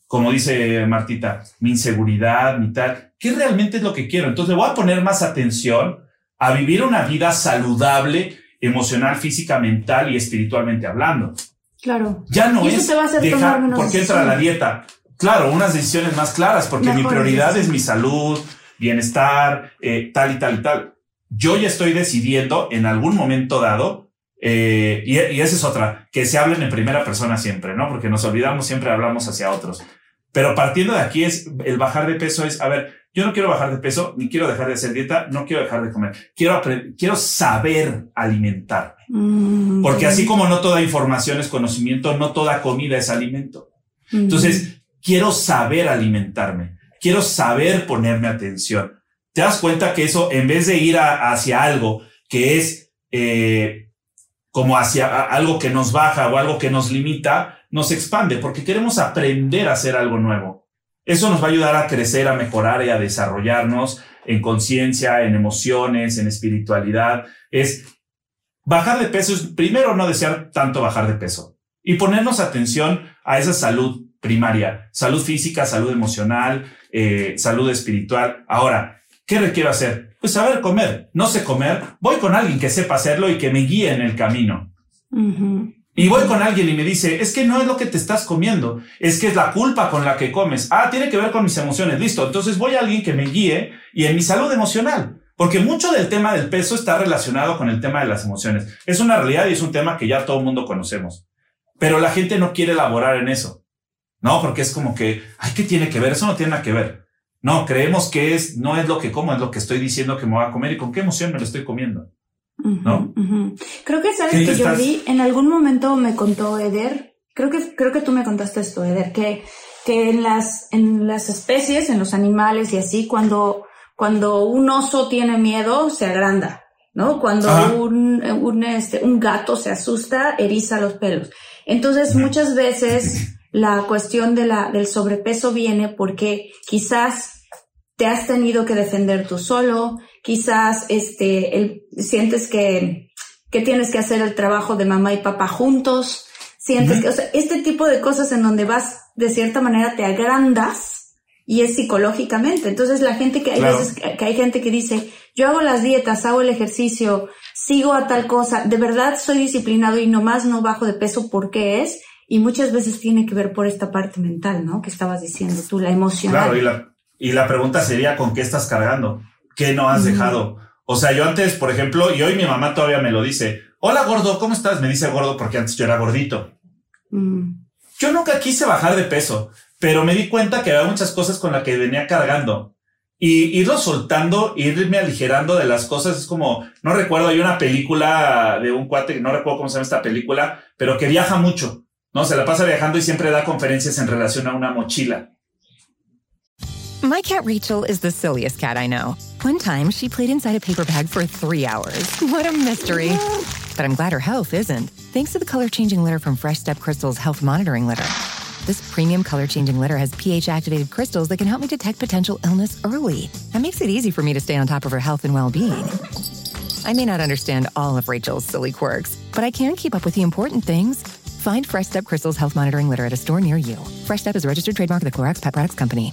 Como dice Martita, mi inseguridad, mi tal. ¿Qué realmente es lo que quiero? Entonces voy a poner más atención a vivir una vida saludable emocional, física, mental y espiritualmente hablando. Claro. Ya no es dejar, ¿por qué entra la dieta? Claro, unas decisiones más claras, porque mi prioridad es mi salud, bienestar, eh, tal y tal y tal. Yo ya estoy decidiendo en algún momento dado, eh, y, y esa es otra, que se hablen en primera persona siempre, ¿no? Porque nos olvidamos, siempre hablamos hacia otros. Pero partiendo de aquí es el bajar de peso es, a ver, yo no quiero bajar de peso, ni quiero dejar de hacer dieta, no quiero dejar de comer. Quiero quiero saber alimentarme. Mm, Porque así como no toda información es conocimiento, no toda comida es alimento. Mm. Entonces, quiero saber alimentarme. Quiero saber ponerme atención. Te das cuenta que eso, en vez de ir hacia algo que es eh, como hacia algo que nos baja o algo que nos limita, nos expande porque queremos aprender a hacer algo nuevo. Eso nos va a ayudar a crecer, a mejorar y a desarrollarnos en conciencia, en emociones, en espiritualidad. Es bajar de peso, es primero no desear tanto bajar de peso y ponernos atención a esa salud primaria, salud física, salud emocional, eh, salud espiritual. Ahora, ¿qué requiero hacer? Pues saber comer. No sé comer, voy con alguien que sepa hacerlo y que me guíe en el camino. Y voy con alguien y me dice, es que no es lo que te estás comiendo, es que es la culpa con la que comes. Ah, tiene que ver con mis emociones. Listo. Entonces voy a alguien que me guíe y en mi salud emocional. Porque mucho del tema del peso está relacionado con el tema de las emociones. Es una realidad y es un tema que ya todo el mundo conocemos. Pero la gente no quiere elaborar en eso. No, porque es como que, ay, ¿qué tiene que ver? Eso no tiene nada que ver. No, creemos que es, no es lo que como, es lo que estoy diciendo que me voy a comer y con qué emoción me lo estoy comiendo. ¿No? Creo que sabes que yo vi, en algún momento me contó Eder, creo que, creo que tú me contaste esto, Eder, que, que en las, en las especies, en los animales y así, cuando, cuando un oso tiene miedo, se agranda, ¿no? Cuando un, un, este, un gato se asusta, eriza los pelos. Entonces, muchas veces la cuestión de la, del sobrepeso viene porque quizás te has tenido que defender tú solo, quizás este, el, sientes que, que tienes que hacer el trabajo de mamá y papá juntos, sientes que, o sea, este tipo de cosas en donde vas, de cierta manera, te agrandas y es psicológicamente. Entonces la gente que hay veces que hay gente que dice, yo hago las dietas, hago el ejercicio, sigo a tal cosa, de verdad soy disciplinado y nomás no bajo de peso porque es, y muchas veces tiene que ver por esta parte mental, ¿no? Que estabas diciendo tú, la emocional. Claro, y la, y la pregunta sería, ¿con qué estás cargando? ¿Qué no has dejado? O sea, yo antes, por ejemplo, y hoy mi mamá todavía me lo dice, hola gordo, ¿cómo estás? Me dice gordo porque antes yo era gordito. Mm. Yo nunca quise bajar de peso, pero me di cuenta que había muchas cosas con las que venía cargando. Y irlo soltando, irme aligerando de las cosas, es como, no recuerdo, hay una película de un cuate, no recuerdo cómo se llama esta película, pero que viaja mucho, ¿no? Se la pasa viajando y siempre da conferencias en relación a una mochila. My cat Rachel is the silliest cat I know. One time, she played inside a paper bag for three hours. What a mystery. But I'm glad her health isn't, thanks to the color changing litter from Fresh Step Crystal's Health Monitoring Litter. This premium color changing litter has pH activated crystals that can help me detect potential illness early. That makes it easy for me to stay on top of her health and well being. I may not understand all of Rachel's silly quirks, but I can keep up with the important things. Find Fresh Step Crystal's Health Monitoring Litter at a store near you. Fresh Step is a registered trademark of the Clorox Pet Products Company.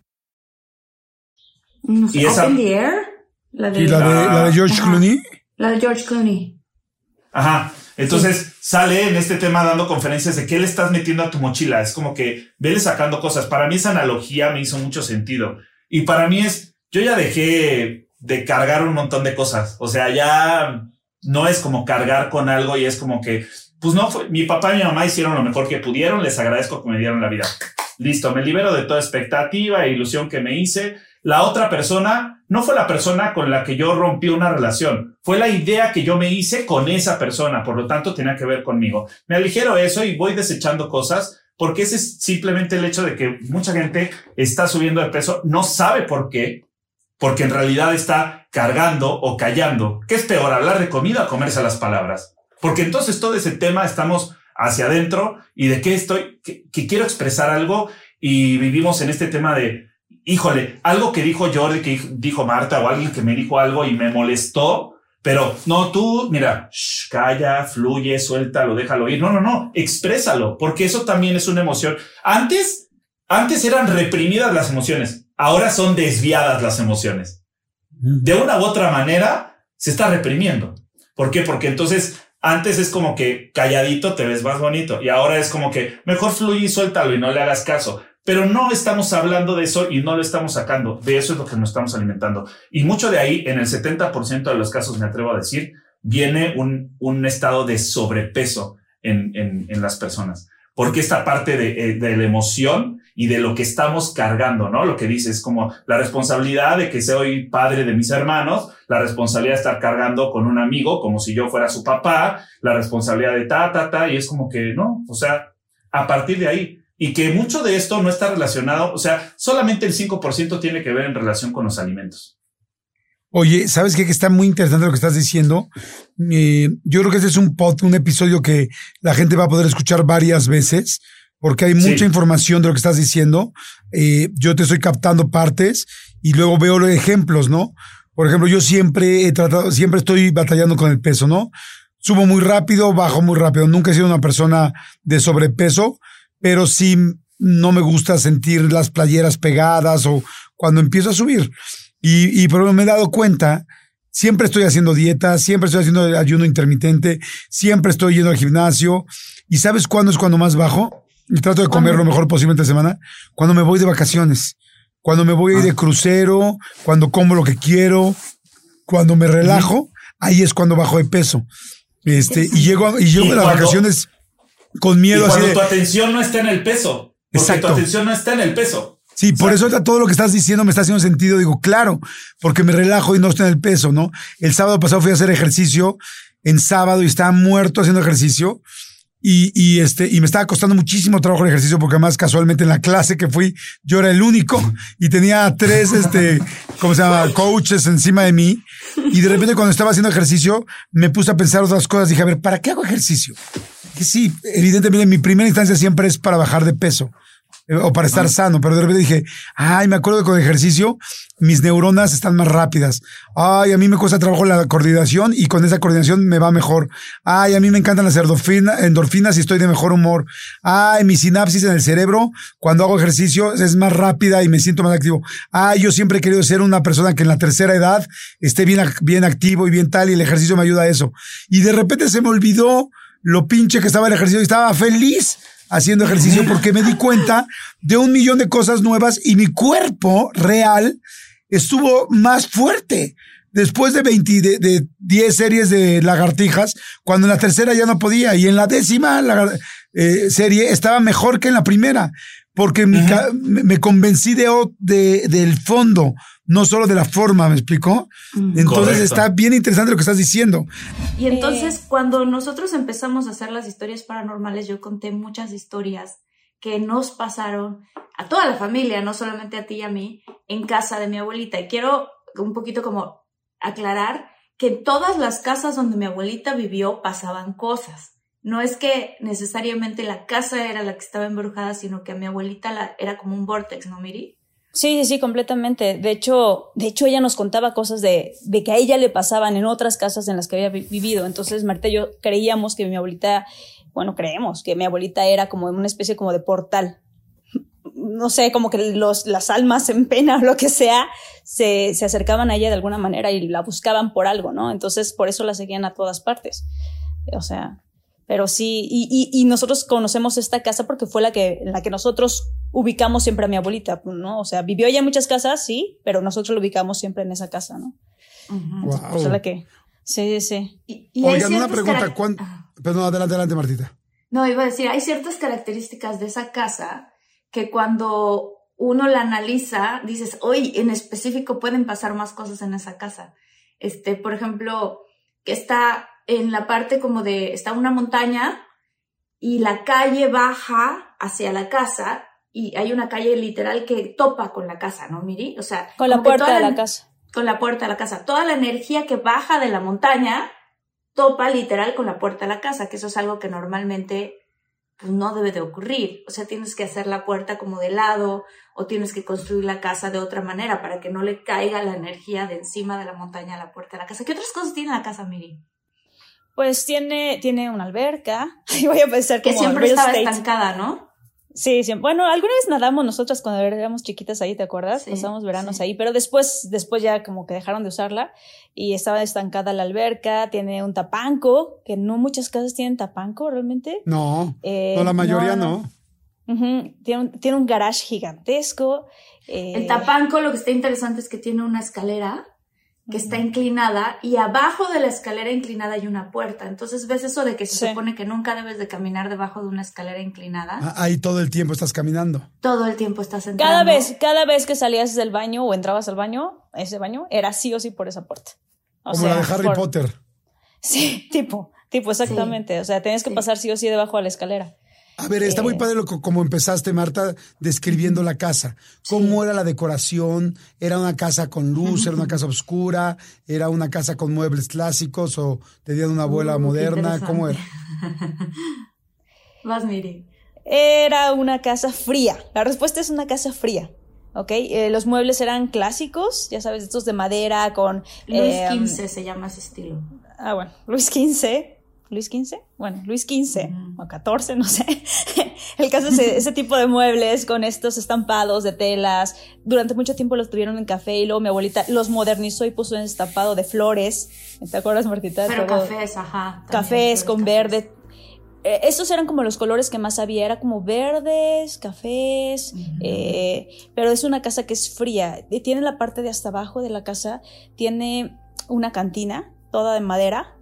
No sé, Y esa- the Air. La de, ¿Y la de, la de George Ajá. Clooney? La de George Clooney. Ajá. Entonces sale en este tema dando conferencias de qué le estás metiendo a tu mochila. Es como que vele sacando cosas. Para mí esa analogía me hizo mucho sentido. Y para mí es, yo ya dejé de cargar un montón de cosas. O sea, ya no es como cargar con algo y es como que, pues no fue, mi papá y mi mamá hicieron lo mejor que pudieron. Les agradezco que me dieron la vida. Listo, me libero de toda expectativa e ilusión que me hice. La otra persona no fue la persona con la que yo rompí una relación, fue la idea que yo me hice con esa persona, por lo tanto tenía que ver conmigo. Me aligero eso y voy desechando cosas porque ese es simplemente el hecho de que mucha gente está subiendo de peso, no sabe por qué, porque en realidad está cargando o callando. ¿Qué es peor, hablar de comida o comerse las palabras? Porque entonces todo ese tema estamos hacia adentro y de qué estoy, que, que quiero expresar algo y vivimos en este tema de, híjole, algo que dijo Jordi, que dijo Marta o alguien que me dijo algo y me molestó, pero no, tú, mira, calla, fluye, suéltalo, déjalo ir. No, no, no, exprésalo, porque eso también es una emoción. Antes, antes eran reprimidas las emociones, ahora son desviadas las emociones. De una u otra manera se está reprimiendo. ¿Por qué? Porque entonces antes es como que calladito te ves más bonito y ahora es como que mejor fluye y suéltalo y no le hagas caso. Pero no estamos hablando de eso y no lo estamos sacando. De eso es lo que nos estamos alimentando. Y mucho de ahí, en el 70% de los casos, me atrevo a decir, viene un, un estado de sobrepeso en, en, en las personas. Porque esta parte de, eh, de la emoción y de lo que estamos cargando, ¿no? Lo que dice es como la responsabilidad de que soy padre de mis hermanos, la responsabilidad de estar cargando con un amigo como si yo fuera su papá, la responsabilidad de ta, ta, ta, y es como que, no, o sea, a partir de ahí. Y que mucho de esto no está relacionado, o sea, solamente el 5% tiene que ver en relación con los alimentos. Oye, ¿sabes qué? Que está muy interesante lo que estás diciendo. Eh, yo creo que este es un pod, un episodio que la gente va a poder escuchar varias veces, porque hay mucha Sí. información de lo que estás diciendo. Eh, yo te estoy captando partes y luego veo los ejemplos, ¿no? Por ejemplo, yo siempre he tratado, siempre estoy batallando con el peso, ¿no? Subo muy rápido, bajo muy rápido. Nunca he sido una persona de sobrepeso, pero sí no me gusta sentir las playeras pegadas o cuando empiezo a subir. Y, y pero me he dado cuenta, siempre estoy haciendo dieta, siempre estoy haciendo ayuno intermitente, siempre estoy yendo al gimnasio. ¿Y sabes cuándo es cuando más bajo? Y trato de comer lo mejor posible entre semana. Cuando me voy de vacaciones, cuando me voy de crucero, cuando como lo que quiero, cuando me relajo, ahí es cuando bajo de peso. Este, y llego, a- y llego Y de las cuando- vacaciones con Y miedo así cuando de, tu atención no está en el peso. Porque Exacto. tu atención no está en el peso. Sí, por eso todo lo que estás diciendo me está haciendo sentido. Digo, claro, porque me relajo y no estoy en el peso, ¿no? El sábado pasado fui a hacer ejercicio en sábado y estaba muerto haciendo ejercicio. Y, y, este, y me estaba costando muchísimo trabajo el ejercicio porque además casualmente en la clase que fui yo era el único y tenía tres, este, ¿cómo se llama? Coaches encima de mí. Y de repente cuando estaba haciendo ejercicio me puse a pensar otras cosas. Dije, a ver, ¿para qué hago ejercicio? Sí, evidentemente mi primera instancia siempre es para bajar de peso eh, o para estar sano, pero de repente dije, ay, me acuerdo que con ejercicio mis neuronas están más rápidas. Ay, a mí me cuesta trabajo la coordinación y con esa coordinación me va mejor. Ay, a mí me encantan las endorfina- endorfinas y estoy de mejor humor. Ay, mi sinapsis en el cerebro cuando hago ejercicio es más rápida y me siento más activo. Ay, yo siempre he querido ser una persona que en la tercera edad esté bien, bien activo y bien tal y el ejercicio me ayuda a eso. Y de repente se me olvidó lo pinche que estaba el ejercicio y estaba feliz haciendo ejercicio porque me di cuenta de un millón de cosas nuevas y mi cuerpo real estuvo más fuerte. Después de 20, de, de 10 series de lagartijas, cuando en la tercera ya no podía y en la décima lagar- eh, serie estaba mejor que en la primera, porque mi ca- me convencí de, o- de- del fondo, no solo de la forma, ¿me explicó? Entonces Correcto. está bien interesante lo que estás diciendo. Y entonces, cuando nosotros empezamos a hacer las historias paranormales, yo conté muchas historias que nos pasaron a toda la familia, no solamente a ti y a mí, en casa de mi abuelita. Y quiero un poquito como aclarar que en todas las casas donde mi abuelita vivió pasaban cosas. No es que necesariamente la casa era la que estaba embrujada, sino que a mi abuelita era como un vortex, ¿no, Miri? Sí, sí, completamente. De hecho, de hecho ella nos contaba cosas de, de que a ella le pasaban en otras casas en las que había vivido. Entonces, Marta y yo creíamos que mi abuelita, bueno, creemos que mi abuelita era como una especie como de portal. No sé, como que los, las almas en pena o lo que sea, se, se acercaban a ella de alguna manera y la buscaban por algo, ¿no? Entonces, por eso la seguían a todas partes. O sea, pero sí, y, y, y, nosotros conocemos esta casa porque fue la que, en la que nosotros ubicamos siempre a mi abuelita, ¿no? O sea, vivió ella en muchas casas, sí, pero nosotros lo ubicamos siempre en esa casa, ¿no? Entonces, pues, la que, sí, sí. Y, y Oigan, una pregunta, ¿cuánto? Perdón, adelante, adelante, Martita. No, iba a decir, hay ciertas características de esa casa que cuando uno la analiza, dices, hoy en específico pueden pasar más cosas en esa casa. Este, por ejemplo, que está en la parte como de, está una montaña y la calle baja hacia la casa y hay una calle literal que topa con la casa, ¿no, Miri? O sea, con la puerta de la, la casa. Con la puerta de la casa. Toda la energía que baja de la montaña topa literal con la puerta de la casa, que eso es algo que normalmente pues, no debe de ocurrir. O sea, tienes que hacer la puerta como de lado o tienes que construir la casa de otra manera para que no le caiga la energía de encima de la montaña a la puerta de la casa. ¿Qué otras cosas tiene la casa, Miri? Pues tiene, tiene una alberca. Y voy a pensar que siempre estaba estancada, ¿no? Sí, sí, bueno, alguna vez nadamos nosotras cuando éramos chiquitas ahí, ¿te acuerdas? Sí, Pasábamos veranos sí. ahí, pero después, después ya como que dejaron de usarla y estaba estancada la alberca, tiene un tapanco, que no muchas casas tienen tapanco realmente. No, eh, no la mayoría no. no. Uh -huh. tiene, un, tiene un garage gigantesco. Eh, El tapanco lo que está interesante es que tiene una escalera que está inclinada y abajo de la escalera inclinada hay una puerta. Entonces ves eso de que se sí. supone que nunca debes de caminar debajo de una escalera inclinada. Ah, ahí todo el tiempo estás caminando. Todo el tiempo estás entrando. Cada vez, cada vez que salías del baño o entrabas al baño, ese baño, era sí o sí por esa puerta. O Como sea, la de Harry por... Potter. Sí, tipo, tipo, exactamente. Sí. O sea, tenías que sí. pasar sí o sí debajo de la escalera. A ver, está muy padre lo que, como empezaste, Marta, describiendo la casa. ¿Cómo sí. era la decoración? ¿Era una casa con luz? ¿Era una casa oscura? ¿Era una casa con muebles clásicos? ¿O tenían una abuela uh, moderna? ¿Cómo era? Vas, Miri. Era una casa fría. La respuesta es una casa fría. ¿ok? Eh, los muebles eran clásicos, ya sabes, estos de madera con... Luis eh, XV se llama ese estilo. Ah, bueno, Luis XV. Luis XV, bueno, Luis XV mm. o 14, no sé. El caso es ese, tipo de muebles con estos estampados de telas. Durante mucho tiempo los tuvieron en café y luego mi abuelita los modernizó y puso un estampado de flores. ¿Te acuerdas, Martita? Pero Todo. cafés, ajá. Cafés con cafés. verde. Eh, estos eran como los colores que más había, era como verdes, cafés, uh -huh. eh, pero es una casa que es fría. Tiene la parte de hasta abajo de la casa, tiene una cantina, toda de madera,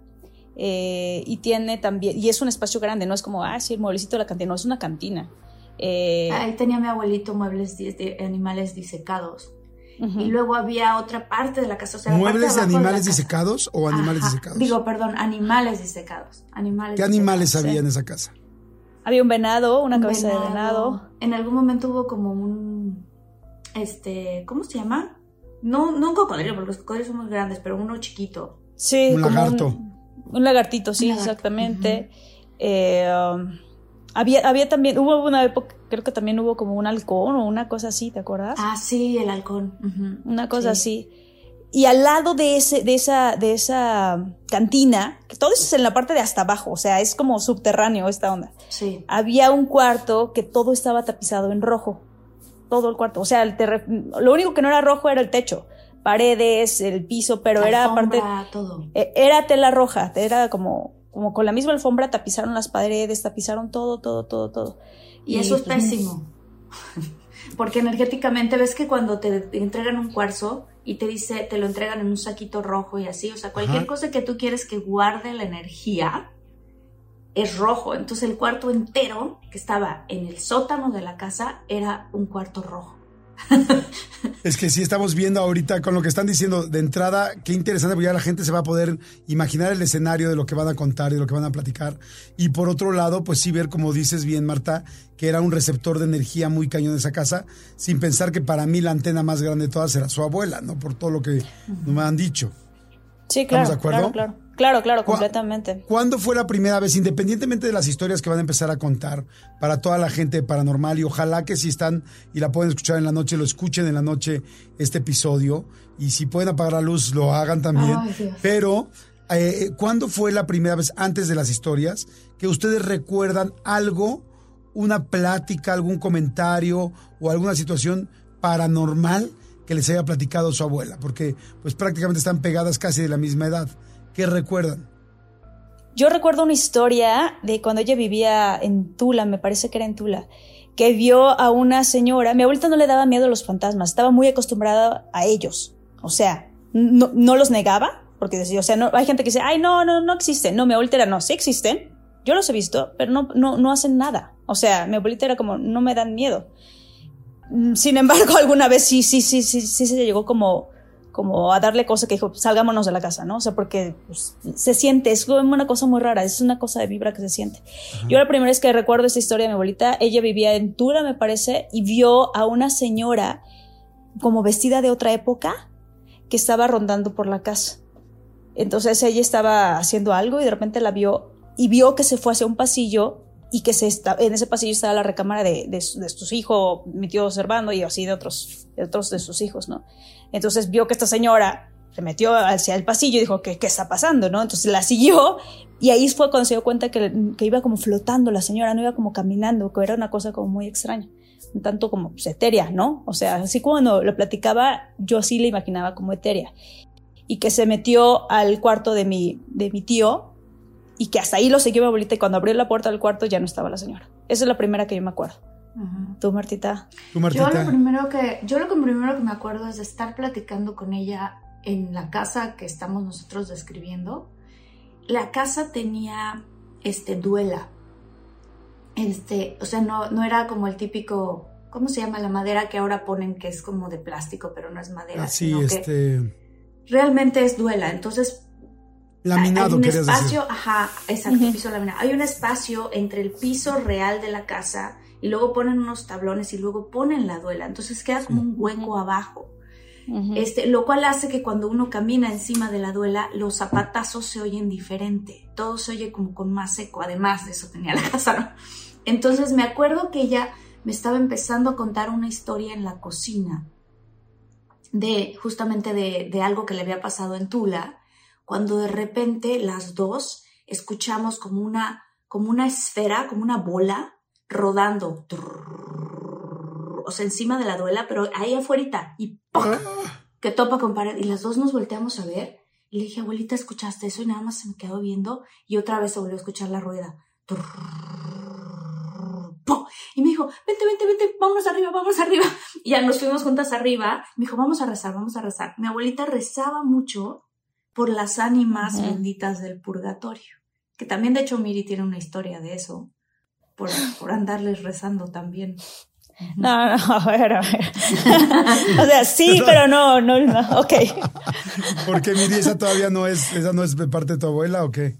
eh, y tiene también, y es un espacio grande, no es como, ah, sí, el mueblecito de la cantina, no, es una cantina. Eh, Ahí tenía mi abuelito muebles de, animales disecados. Uh -huh. Y luego había otra parte de la casa. O sea, ¿Muebles de animales de disecados o animales Ajá. disecados? Digo, perdón, animales disecados. Animales ¿Qué disecados, animales había sí. en esa casa? Había un venado, una un cabeza venado. de venado. En algún momento hubo como un, este, ¿cómo se llama? No, no un cocodrilo, porque los cocodrilos son muy grandes, pero uno chiquito. Sí, un lagarto. Un, un lagartito, sí, lagarto. exactamente. Uh -huh. eh, um, había, había también, hubo una época, creo que también hubo como un halcón o una cosa así, ¿te acuerdas? Ah, sí, el halcón. Uh -huh. Una cosa sí. así. Y al lado de, ese, de, esa, de esa cantina, que todo eso es en la parte de hasta abajo, o sea, es como subterráneo esta onda. Sí. Había un cuarto que todo estaba tapizado en rojo. Todo el cuarto. O sea, el lo único que no era rojo era el techo paredes, el piso, pero Alfombra, era parte. Todo. Era tela roja, era como, como con la misma alfombra tapizaron las paredes, tapizaron todo, todo, todo, todo. Y, y eso es pues, pésimo. Porque energéticamente ves que cuando te entregan un cuarzo y te dice, te lo entregan en un saquito rojo y así, o sea, cualquier Ajá. cosa que tú quieres que guarde la energía es rojo. Entonces el cuarto entero que estaba en el sótano de la casa era un cuarto rojo. Es que sí estamos viendo ahorita con lo que están diciendo de entrada, qué interesante, porque ya la gente se va a poder imaginar el escenario de lo que van a contar y de lo que van a platicar. Y por otro lado, pues sí ver, como dices bien, Marta, que era un receptor de energía muy cañón de esa casa, sin pensar que para mí la antena más grande de todas era su abuela, ¿no? Por todo lo que me han dicho. Sí, claro. ¿Estamos de acuerdo? Claro, claro. Claro, claro, completamente. ¿Cuándo fue la primera vez, independientemente de las historias que van a empezar a contar para toda la gente paranormal y ojalá que si están y la pueden escuchar en la noche, lo escuchen en la noche este episodio y si pueden apagar la luz, lo hagan también. Ay, Dios. Pero, eh, ¿cuándo fue la primera vez, antes de las historias, que ustedes recuerdan algo, una plática, algún comentario o alguna situación paranormal que les haya platicado su abuela? Porque pues prácticamente están pegadas casi de la misma edad. ¿Qué recuerdan? Yo recuerdo una historia de cuando ella vivía en Tula, me parece que era en Tula, que vio a una señora, mi abuelita no le daba miedo a los fantasmas, estaba muy acostumbrada a ellos, o sea, no, no los negaba, porque decía, o sea, no, hay gente que dice, ay, no, no, no existen, no, mi abuelita era, no, sí existen, yo los he visto, pero no, no, no hacen nada, o sea, mi abuelita era como, no me dan miedo. Mm, Sin embargo, alguna vez sí, sí, sí, sí, sí se llegó como, como a darle cosa que dijo, salgámonos de la casa, ¿no? O sea, porque pues, se siente, es como una cosa muy rara, es una cosa de vibra que se siente. Yo la primera vez que recuerdo esta historia de mi abuelita, ella vivía en Tula, me parece, y vio a una señora como vestida de otra época que estaba rondando por la casa. Entonces ella estaba haciendo algo y de repente la vio y vio que se fue hacia un pasillo y que se está, en ese pasillo estaba la recámara de, de, de sus hijos, mi tío Servando y así de otros, de otros de sus hijos, ¿no? Entonces vio que esta señora se metió hacia el pasillo y dijo, ¿qué, qué está pasando? ¿no? Entonces la siguió y ahí fue cuando se dio cuenta que, que, iba como flotando la señora, no iba como caminando, que era una cosa como muy extraña, tanto como pues, etérea, ¿no? O sea, así cuando lo platicaba, yo así le imaginaba como etérea. Y que se metió al cuarto de mi, de mi tío y que hasta ahí lo siguió mi abuelita y cuando abrió la puerta del cuarto ya no estaba la señora. Esa es la primera que yo me acuerdo. Uh-huh. ¿Tú, Martita? ¿Tú, Martita? Yo lo primero que yo lo que primero que me acuerdo es de estar platicando con ella en la casa que estamos nosotros describiendo. La casa tenía este duela. Este, o sea, no, no era como el típico, ¿cómo se llama la madera que ahora ponen que es como de plástico, pero no es madera? Así, este. realmente es duela. Entonces, Laminado, hay un espacio, decir. ajá, exacto, uh-huh. piso laminado. Hay un espacio entre el piso real de la casa y luego ponen unos tablones y luego ponen la duela. Entonces queda como un hueco abajo. Este, lo cual hace que cuando uno camina encima de la duela, los zapatazos se oyen diferente. Todo se oye como con más eco. Además de eso tenía la casa, ¿no? Entonces me acuerdo que ella me estaba empezando a contar una historia en la cocina de justamente de, de algo que le había pasado en Tula cuando de repente las dos escuchamos como una, como una esfera, como una bola rodando, o sea, encima de la duela, pero ahí afuera y ¡poc! que topa con pared. Y las dos nos volteamos a ver y le dije, abuelita, ¿escuchaste eso? Y nada más se me quedó viendo y otra vez se volvió a escuchar la rueda. Y me dijo, vente, vente, vente, vámonos arriba, vámonos arriba. Y ya nos fuimos juntas arriba. Me dijo, vamos a rezar, vamos a rezar. Mi abuelita rezaba mucho por las ánimas benditas del purgatorio. Que también, de hecho, Miri tiene una historia de eso, por, por andarles rezando también. No, no, a ver, a ver. o sea, sí, pero no, no, no, ok. Porque Miri, esa todavía no es, esa no es de parte de tu abuela o qué?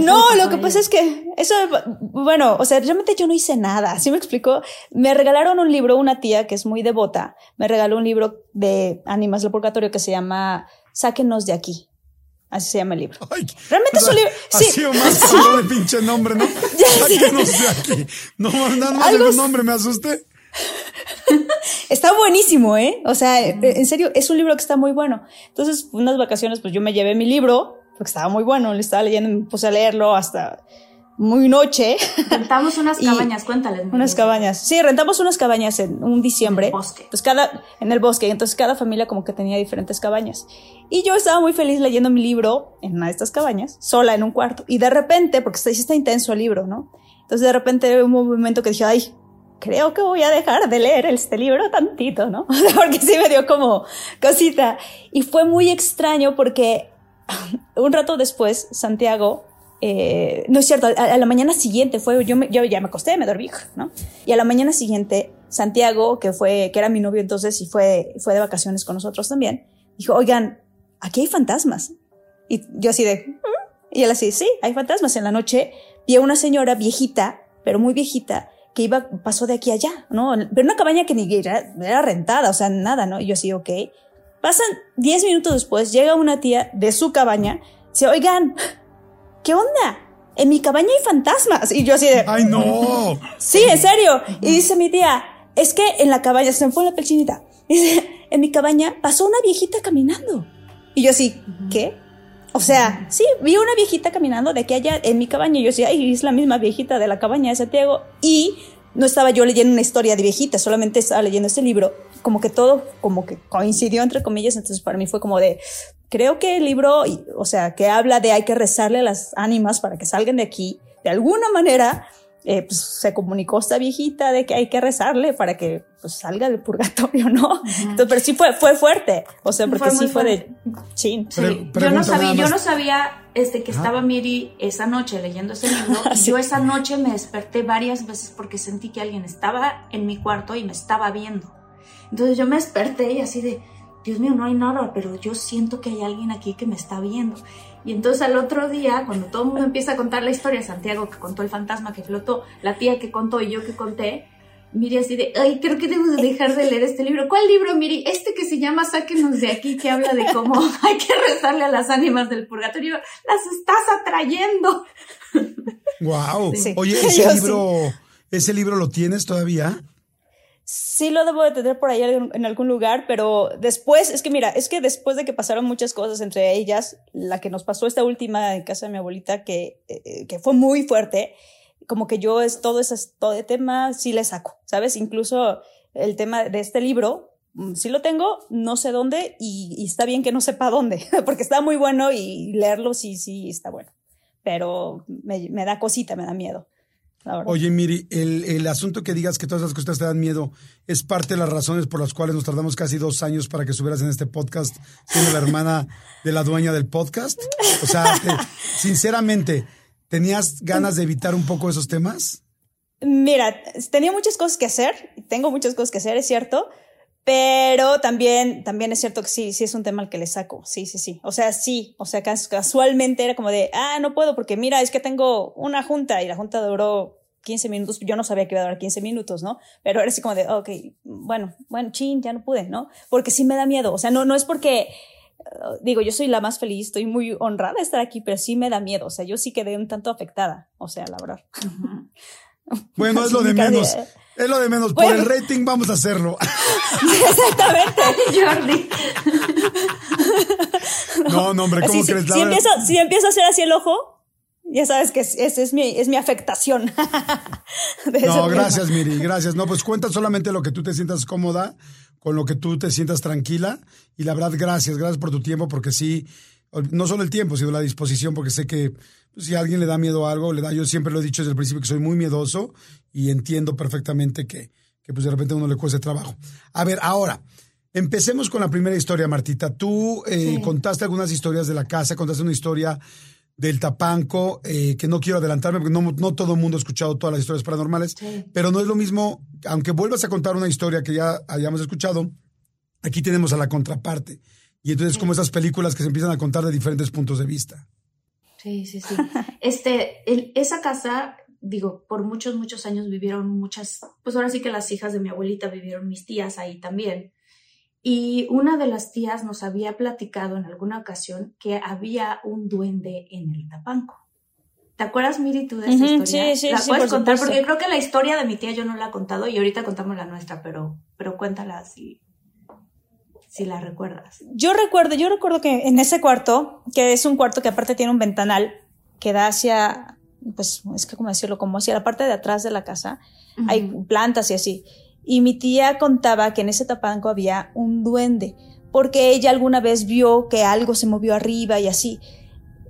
No, lo que pasa es que eso, bueno, o sea, realmente yo no hice nada, ¿sí me explico? Me regalaron un libro, una tía que es muy devota, me regaló un libro de ánimas del purgatorio que se llama Sáquenos de aquí. Así se llama el libro. Ay, Realmente es un libro. Ha sido más de pinche nombre, ¿no? Sáquenos de aquí. No, nada más el nombre me asusté. Está buenísimo, ¿eh? O sea, en serio, es un libro que está muy bueno. Entonces, unas vacaciones, pues yo me llevé mi libro, porque estaba muy bueno, le estaba leyendo, me puse a leerlo hasta muy noche. Rentamos unas cabañas, cuéntales. Unas cabañas. Sí, rentamos unas cabañas en un diciembre. En el bosque. Pues cada, en el bosque. Entonces cada familia como que tenía diferentes cabañas. Y yo estaba muy feliz leyendo mi libro en una de estas cabañas, sola en un cuarto. Y de repente, porque está, está intenso el libro, ¿no? Entonces de repente hubo un momento que dije, ay, creo que voy a dejar de leer este libro tantito, ¿no? porque sí me dio como cosita. Y fue muy extraño porque un rato después, Santiago, eh, no es cierto, a, a, la mañana siguiente fue, yo, me, yo ya me acosté, me dormí, ¿no? Y a la mañana siguiente, Santiago, que fue, que era mi novio entonces y fue, fue de vacaciones con nosotros también, dijo, oigan, aquí hay fantasmas. Y yo así de, ¿Mm? y él así, sí, hay fantasmas. En la noche vi a una señora viejita, pero muy viejita, que iba, pasó de aquí a allá, ¿no? Pero una cabaña que ni era, era rentada, o sea, nada, ¿no? Y yo así, ok. Pasan 10 minutos después, llega una tía de su cabaña, dice, oigan, ¿qué onda? En mi cabaña hay fantasmas. Y yo así de... ¡Ay, no! Sí, en serio. Y dice mi tía, es que en la cabaña, se me fue la pelchinita. Dice, en mi cabaña pasó una viejita caminando. Y yo así, ¿qué? O sea, sí, vi una viejita caminando de aquí allá en mi cabaña. Y yo decía, ay, es la misma viejita de la cabaña de Santiago. Y no estaba yo leyendo una historia de viejita, solamente estaba leyendo este libro. Como que todo, como que coincidió entre comillas. Entonces para mí fue como de, creo que el libro, o sea, que habla de hay que rezarle a las ánimas para que salgan de aquí, de alguna manera, eh, pues, se comunicó esta viejita de que hay que rezarle para que pues, salga del purgatorio, ¿no? Entonces, pero sí fue, fue fuerte, o sea, porque sí fue de chin. Sí. yo no sabía, yo no sabía este, que estaba Miri esa noche leyendo ese libro. y Yo esa noche me desperté varias veces porque sentí que alguien estaba en mi cuarto y me estaba viendo. Entonces yo me desperté y así de, Dios mío, no hay nada, pero yo siento que hay alguien aquí que me está viendo. Y entonces al otro día, cuando todo el mundo empieza a contar la historia, Santiago que contó el fantasma que flotó, la tía que contó y yo que conté, Miri así de, ay, creo que debemos dejar de leer este libro. ¿Cuál libro, Miri? Este que se llama Sáquenos de aquí, que habla de cómo hay que rezarle a las ánimas del purgatorio. Las estás atrayendo. Wow. Oye, ese libro, ¿ese libro lo tienes todavía? Sí lo debo de tener por ahí en algún lugar, pero después, es que mira, es que después de que pasaron muchas cosas, entre ellas, la que nos pasó esta última en casa de mi abuelita, que, eh, que fue muy fuerte, como que yo es todo ese todo el tema sí le saco, ¿sabes? Incluso el tema de este libro, mm, sí lo tengo, no sé dónde y, está bien que no sepa dónde, porque está muy bueno y leerlo sí, sí está bueno, pero me da cosita, me da miedo. Oye, Miri, el, el, asunto que digas que todas las cosas te dan miedo es parte de las razones por las cuales nos tardamos casi dos años para que subieras en este podcast, siendo la hermana de la dueña del podcast. O sea, sinceramente, ¿tenías ganas de evitar un poco esos temas? Mira, tenía muchas cosas que hacer, tengo muchas cosas que hacer, es cierto, pero también, también es cierto que sí, sí es un tema al que le saco, sí, sí, sí. O sea, sí, o sea, casualmente era como de, ah, no puedo porque mira, es que tengo una junta y la junta duró 15 minutos, yo no sabía que iba a durar 15 minutos, ¿no? Pero era así como de, ok, bueno, bueno, chin, ya no pude, ¿no? Porque sí me da miedo, o sea, no, no es porque, uh, digo, yo soy la más feliz, estoy muy honrada de estar aquí, pero sí me da miedo, o sea, yo sí quedé un tanto afectada, o sea, la verdad. Bueno, es lo de menos. Es lo de menos. Por el rating vamos a hacerlo. Exactamente, Jordi. No, no, hombre, ¿cómo crees? Si, empiezo, si empiezo a hacer así el ojo, ya sabes que esa es, mi, es mi afectación. no, gracias, Miri, gracias. No, pues cuenta solamente lo que tú te sientas cómoda, con lo que tú te sientas tranquila. Y la verdad, gracias, gracias por tu tiempo, porque sí, no solo el tiempo, sino la disposición, porque sé que pues, si a alguien le da miedo a algo, le da, yo siempre lo he dicho desde el principio que soy muy miedoso y entiendo perfectamente que, que pues de repente a uno le cueste trabajo. A ver, ahora, empecemos con la primera historia, Martita. Tú eh, contaste algunas historias de la casa, contaste una historia del Tapanco, eh, que no quiero adelantarme porque no, no, todo el mundo ha escuchado todas las historias paranormales, pero no es lo mismo, aunque vuelvas a contar una historia que ya hayamos escuchado, aquí tenemos a la contraparte. Y entonces como esas películas que se empiezan a contar de diferentes puntos de vista. Sí, sí, sí. este, esa casa, digo, por muchos, muchos años vivieron muchas, pues ahora sí que las hijas de mi abuelita vivieron mis tías ahí también. Y una de las tías nos había platicado en alguna ocasión que había un duende en el Tapanco. ¿Te acuerdas, Miri, tú de esa historia? Sí, sí, ¿La sí, puedes contar? Porque creo que la historia de mi tía yo no la he contado y ahorita contamos la nuestra, pero, pero cuéntala si, si la recuerdas. Yo recuerdo, yo recuerdo que en ese cuarto, que es un cuarto que aparte tiene un ventanal que da hacia, pues, es que como decirlo, como hacia la parte de atrás de la casa, hay plantas y así. Y mi tía contaba que en ese tapanco había un duende, porque ella alguna vez vio que algo se movió arriba y así.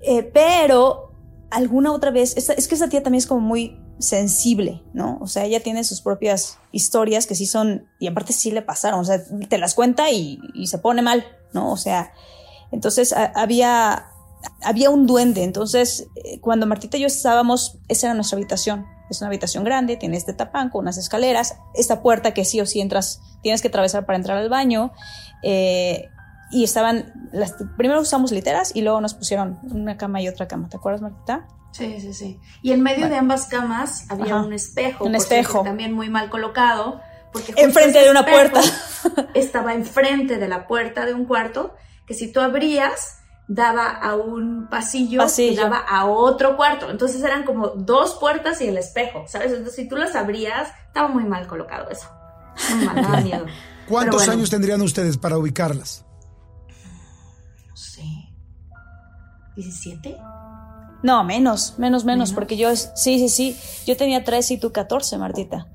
Eh, pero alguna otra vez, es que esa tía también es como muy sensible, ¿no? O sea, ella tiene sus propias historias que sí son, y aparte sí le pasaron, o sea, te las cuenta y, se pone mal, ¿no? O sea, entonces había, había un duende, entonces eh, cuando Martita y yo estábamos, esa era nuestra habitación, es una habitación grande, tiene este tapanco, unas escaleras, esta puerta que sí o sí entras, tienes que atravesar para entrar al baño. Eh, y estaban, las, primero usamos literas y luego nos pusieron una cama y otra cama. ¿Te acuerdas, Martita? Sí, sí, sí. Y en medio de ambas camas había un espejo. Un espejo. También muy mal colocado, Porque Enfrente de una puerta. estaba enfrente de la puerta de un cuarto que si tú abrías daba a un pasillo, Pasillo. que daba a otro cuarto. Entonces eran como dos puertas y el espejo, ¿sabes? Entonces si tú las abrías, estaba muy mal colocado eso. Muy mal, daba miedo. ¿Cuántos bueno, años tendrían ustedes para ubicarlas? No sé. ¿17? No, menos, menos, menos, porque yo, sí, sí, sí, yo tenía 13 y tú 14, Martita.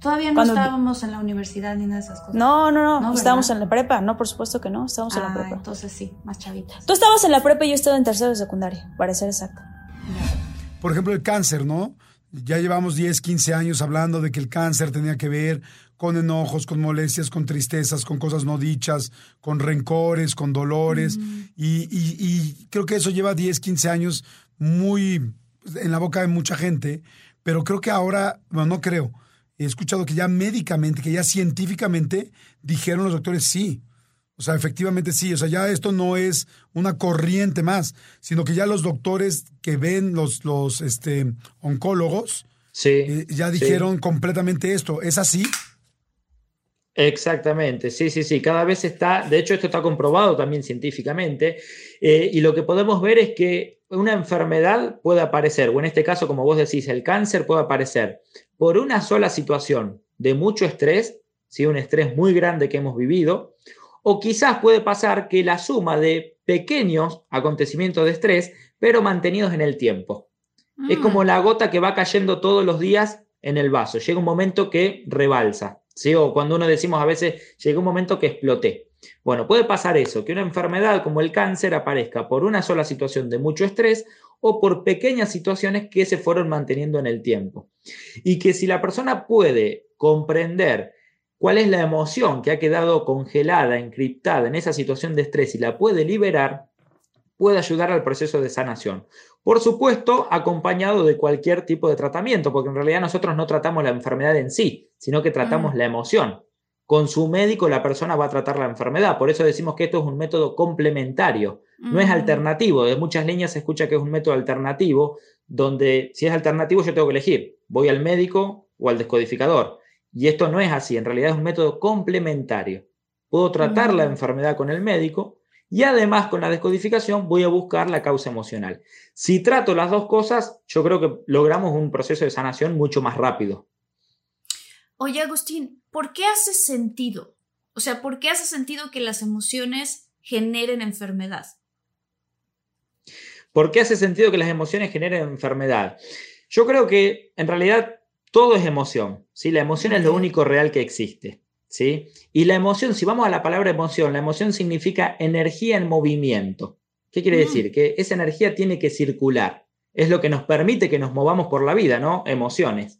Todavía no Cuando- estábamos en la universidad ni nada de esas cosas. No, no, no, No, estábamos ¿verdad? en la prepa, no, por supuesto que no, estábamos en la Ah, prepa. entonces sí, más chavitas. Tú estabas en la prepa y yo estaba en tercero de secundaria, para ser exacto. Por ejemplo, el cáncer, ¿no? Ya llevamos 10, 15 años hablando de que el cáncer tenía que ver con enojos, con molestias, con tristezas, con cosas no dichas, con rencores, con dolores. y, y- y creo que eso lleva 10, 15 años muy en la boca de mucha gente, pero creo que ahora, bueno, no creo. He escuchado que ya médicamente, que ya científicamente dijeron los doctores sí. O sea, efectivamente sí. O sea, ya esto no es una corriente más, sino que ya los doctores que ven, los, los este, oncólogos, eh, ya sí. dijeron completamente esto. ¿Es así? Exactamente, sí, sí, sí, cada vez está, de hecho esto está comprobado también científicamente, eh, y lo que podemos ver es que una enfermedad puede aparecer, o en este caso, como vos decís, el cáncer puede aparecer por una sola situación de mucho estrés, ¿sí? un estrés muy grande que hemos vivido, o quizás puede pasar que la suma de pequeños acontecimientos de estrés, pero mantenidos en el tiempo. Es como la gota que va cayendo todos los días en el vaso. Llega un momento que rebalsa, ¿sí? O cuando uno decimos a veces, llega un momento que exploté. Bueno, puede pasar eso, que una enfermedad como el cáncer aparezca por una sola situación de mucho estrés o por pequeñas situaciones que se fueron manteniendo en el tiempo. Y que si la persona puede comprender cuál es la emoción que ha quedado congelada, encriptada en esa situación de estrés y la puede liberar, puede ayudar al proceso de sanación. Por supuesto, acompañado de cualquier tipo de tratamiento, porque en realidad nosotros no tratamos la enfermedad en sí, sino que tratamos la emoción. Con su médico la persona va a tratar la enfermedad, por eso decimos que esto es un método complementario, no es Mm. alternativo. De muchas líneas se escucha que es un método alternativo, donde si es alternativo yo tengo que elegir, voy al médico o al descodificador. Y esto no es así, en realidad es un método complementario. Puedo tratar la Mm. enfermedad con el médico y además con la descodificación voy a buscar la causa emocional. Si trato las dos cosas, yo creo que logramos un proceso de sanación mucho más rápido. Oye, Agustín, ¿por qué hace sentido? O sea, ¿por qué hace sentido que las emociones generen enfermedad? ¿Por qué hace sentido que las emociones generen enfermedad? Yo creo que en realidad todo es emoción, ¿sí? La emoción es lo único real que existe, ¿sí? Y la emoción, si vamos a la palabra emoción, la emoción significa energía en movimiento. ¿Qué quiere Mm. decir? Que esa energía tiene que circular. Es lo que nos permite que nos movamos por la vida, ¿no? Emociones.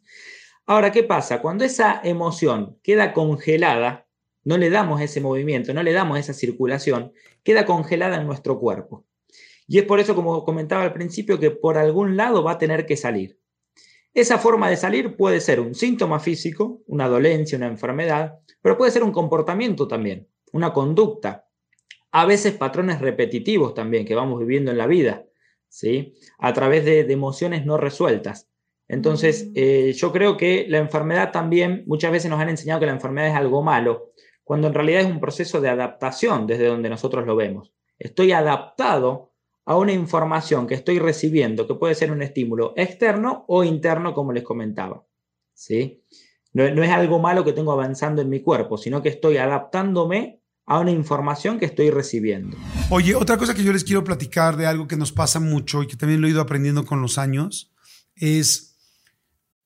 Ahora, ¿qué pasa? Cuando esa emoción queda congelada, no le damos ese movimiento, no le damos esa circulación, queda congelada en nuestro cuerpo. Y es por eso, como comentaba al principio, que por algún lado va a tener que salir. Esa forma de salir puede ser un síntoma físico, una dolencia, una enfermedad, pero puede ser un comportamiento también, una conducta. A veces patrones repetitivos también que vamos viviendo en la vida, ¿sí? A través de, de emociones no resueltas. Entonces, eh, yo creo que la enfermedad también, muchas veces nos han enseñado que la enfermedad es algo malo, cuando en realidad es un proceso de adaptación desde donde nosotros lo vemos. Estoy adaptado a una información que estoy recibiendo, que puede ser un estímulo externo o interno, como les comentaba. ¿sí? No, no es algo malo que tengo avanzando en mi cuerpo, sino que estoy adaptándome a una información que estoy recibiendo. Oye, otra cosa que yo les quiero platicar de algo que nos pasa mucho y que también lo he ido aprendiendo con los años es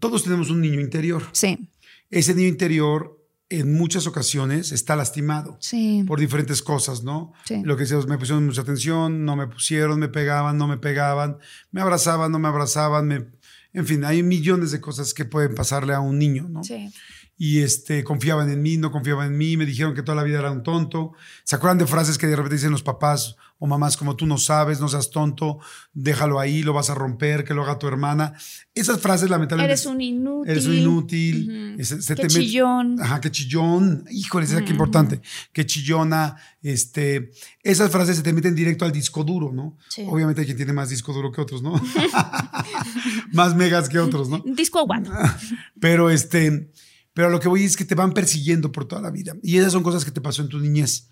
Todos tenemos un niño interior. Sí. Ese niño interior en muchas ocasiones está lastimado Sí. por diferentes cosas, ¿no? Sí. Lo que decíamos, me pusieron mucha atención, no me pusieron, me pegaban, no me pegaban, me abrazaban, no me abrazaban, me... en fin, hay millones de cosas que pueden pasarle a un niño, ¿no? Sí. Y este, confiaban en mí, no confiaban en mí, me dijeron que toda la vida era un tonto. ¿Se acuerdan de frases que de repente dicen los papás o mamás como tú no sabes, no seas tonto, déjalo ahí, lo vas a romper, que lo haga tu hermana? Esas frases lamentablemente... Eres un inútil. Eres un inútil. Ujú. ese- se Qué te met- chillón. Ajá, qué chillón. Híjole, esa es qué Ujú. importante. Qué chillona. Este, esas frases se te meten directo al disco duro, ¿no? Sí. Obviamente hay quien tiene más disco duro que otros, ¿no? más megas que otros, ¿no? Disco aguado. Pero este, pero lo que voy es que te van persiguiendo por toda la vida. Y esas son cosas que te pasó en tu niñez.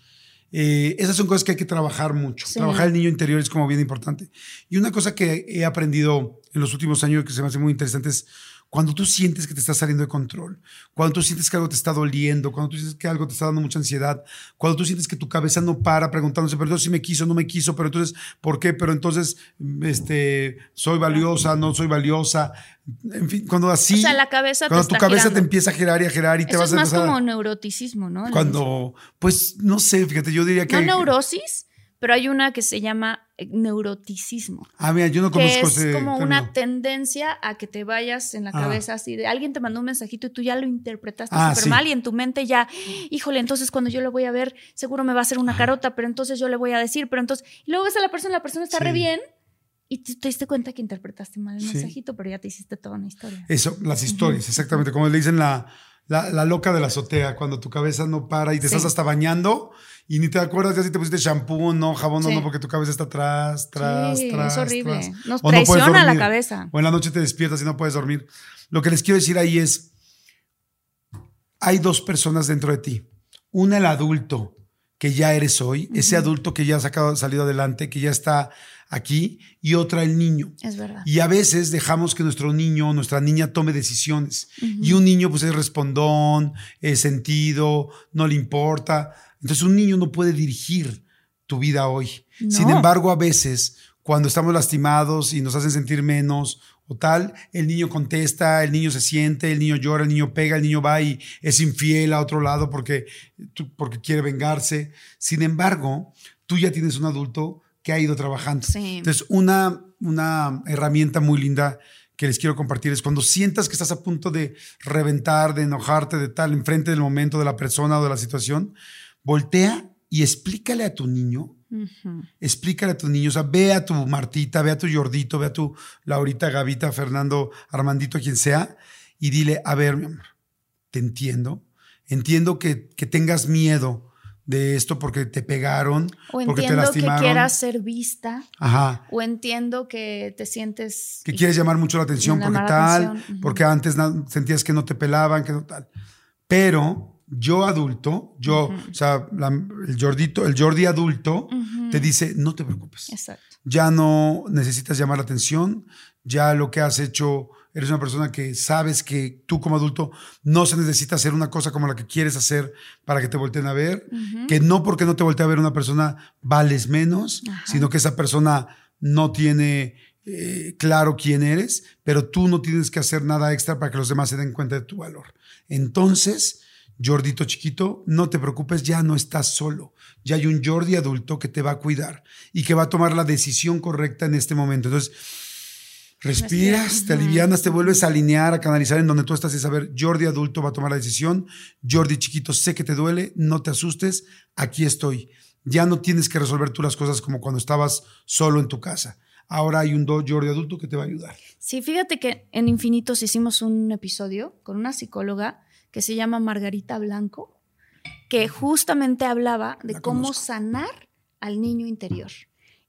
Eh, esas son cosas que hay que trabajar mucho. Sí. Trabajar el niño interior es como bien importante. Y una cosa que he aprendido en los últimos años que se me hace muy interesante es cuando tú sientes que te está saliendo de control, cuando tú sientes que algo te está doliendo, cuando tú sientes que algo te está dando mucha ansiedad, cuando tú sientes que tu cabeza no para preguntándose, pero entonces sí me quiso, no me quiso, pero entonces, ¿por qué? Pero entonces, este, soy valiosa, no soy valiosa. En fin, cuando así. o sea, la cabeza te Cuando tu está cabeza girando. te empieza a girar y a girar y te Eso vas es a más empezar a- como neuroticismo, ¿no? Cuando, pues, no sé, fíjate, yo diría que. No neurosis, pero hay una que se llama eh, neuroticismo. Ah, mira, yo no que conozco es ese como término. una tendencia a que te vayas en la Ah. cabeza así de alguien te mandó un mensajito y tú ya lo interpretaste Ah, súper sí. mal y en tu mente ya, híjole, entonces cuando yo lo voy a ver, seguro me va a hacer una carota, pero entonces yo le voy a decir, pero entonces, y luego ves a la persona, la persona está re Sí. bien y tú te diste cuenta que interpretaste mal el Sí. mensajito, pero ya te hiciste toda una historia. Eso, las historias, exactamente. Como le dicen la, la, la loca de la azotea, cuando tu cabeza no para y te estás hasta bañando y ni te acuerdas ya si te pusiste shampoo, no, jabón, no, Sí. no, porque tu cabeza está atrás, tras, Sí, tras. es horrible. tras. Nos O no puedes traiciona la cabeza. O en la noche te despiertas y no puedes dormir. Lo que les quiero decir ahí es, hay dos personas dentro de ti. Una, el adulto que ya eres hoy, ese adulto que ya ha sacado, salido adelante, que ya está aquí, y otra, el niño. Es verdad. Y a veces dejamos que nuestro niño o nuestra niña tome decisiones. Ujú. Y un niño pues es respondón, es sentido, no le importa. Entonces un niño no puede dirigir tu vida hoy. No. Sin embargo, a veces cuando estamos lastimados y nos hacen sentir menos o tal, el niño contesta, el niño se siente, el niño llora, el niño pega, el niño va y es infiel a otro lado porque, porque quiere vengarse. Sin embargo, tú ya tienes un adulto que ha ido trabajando. Sí. Entonces, una, una herramienta muy linda que les quiero compartir es cuando sientas que estás a punto de reventar, de enojarte, de tal, enfrente del momento de la persona o de la situación, voltea y explícale a tu niño, explícale a tu niño, o sea, ve a tu Martita, ve a tu Jordito, ve a tu Laurita, Gavita, Fernando, Armandito, quien sea, y dile, a ver, mi amor, te entiendo, entiendo que, que tengas miedo de esto porque te pegaron, O porque te entiendo que lastimaron. quieras ser vista. Ajá. O entiendo que te sientes. que quieres llamar mucho la atención porque tal, atención, porque antes sentías que no te pelaban, que no tal. Pero yo adulto, yo, o sea, la- el Jordito, el Jordi adulto te dice, no te preocupes. Exacto. Ya no necesitas llamar la atención, ya lo que has hecho, eres una persona que sabes que tú como adulto no se necesita hacer una cosa como la que quieres hacer para que te volteen a ver, que no porque no te voltee a ver una persona vales menos, sino que esa persona no tiene eh, claro quién eres, pero tú no tienes que hacer nada extra para que los demás se den cuenta de tu valor. Entonces, Jordito chiquito, no te preocupes, ya no estás solo. Ya hay un Jordi adulto que te va a cuidar y que va a tomar la decisión correcta en este momento. Entonces, respiras, te alivianas, te vuelves a alinear, a canalizar en donde tú estás y saber, Jordi adulto va a tomar la decisión, Jordi chiquito, sé que te duele, no te asustes, aquí estoy. Ya no tienes que resolver tú las cosas como cuando estabas solo en tu casa. Ahora hay un do- Jordi adulto que te va a ayudar. Sí, fíjate que en Infinitos hicimos un episodio con una psicóloga que se llama Margarita Blanco, que justamente hablaba de cómo sanar al niño interior.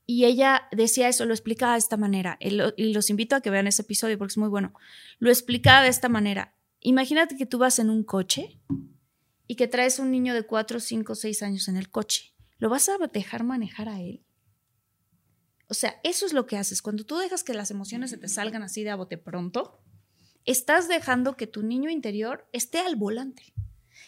Y ella decía eso, lo explicaba de esta manera. Y lo- y los invito a que vean ese episodio porque es muy bueno. Lo explicaba de esta manera. Imagínate que tú vas en un coche y que traes un niño de 4, 5, 6 años en el coche. ¿Lo vas a dejar manejar a él? O sea, eso es lo que haces. Cuando tú dejas que las emociones se te salgan así de a bote pronto, estás dejando que tu niño interior esté al volante.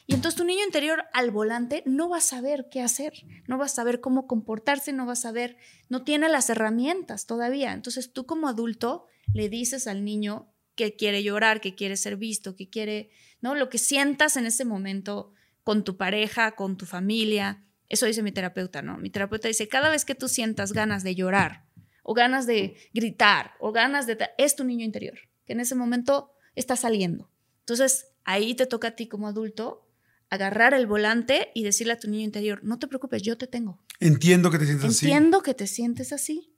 Y entonces tu niño interior al volante no va a saber qué hacer, no va a saber cómo comportarse, no va a saber, no tiene las herramientas todavía. Entonces tú como adulto le dices al niño que quiere llorar, que quiere ser visto, que quiere, ¿no? Lo que sientas en ese momento con tu pareja, con tu familia. Eso dice mi terapeuta, ¿no? Mi terapeuta dice, cada vez que tú sientas ganas de llorar o ganas de gritar o ganas de... es tu niño interior, que en ese momento está saliendo. Entonces, ahí te toca a ti como adulto agarrar el volante y decirle a tu niño interior, no te preocupes, yo te tengo. Entiendo que te sientes así. Entiendo que te sientes así.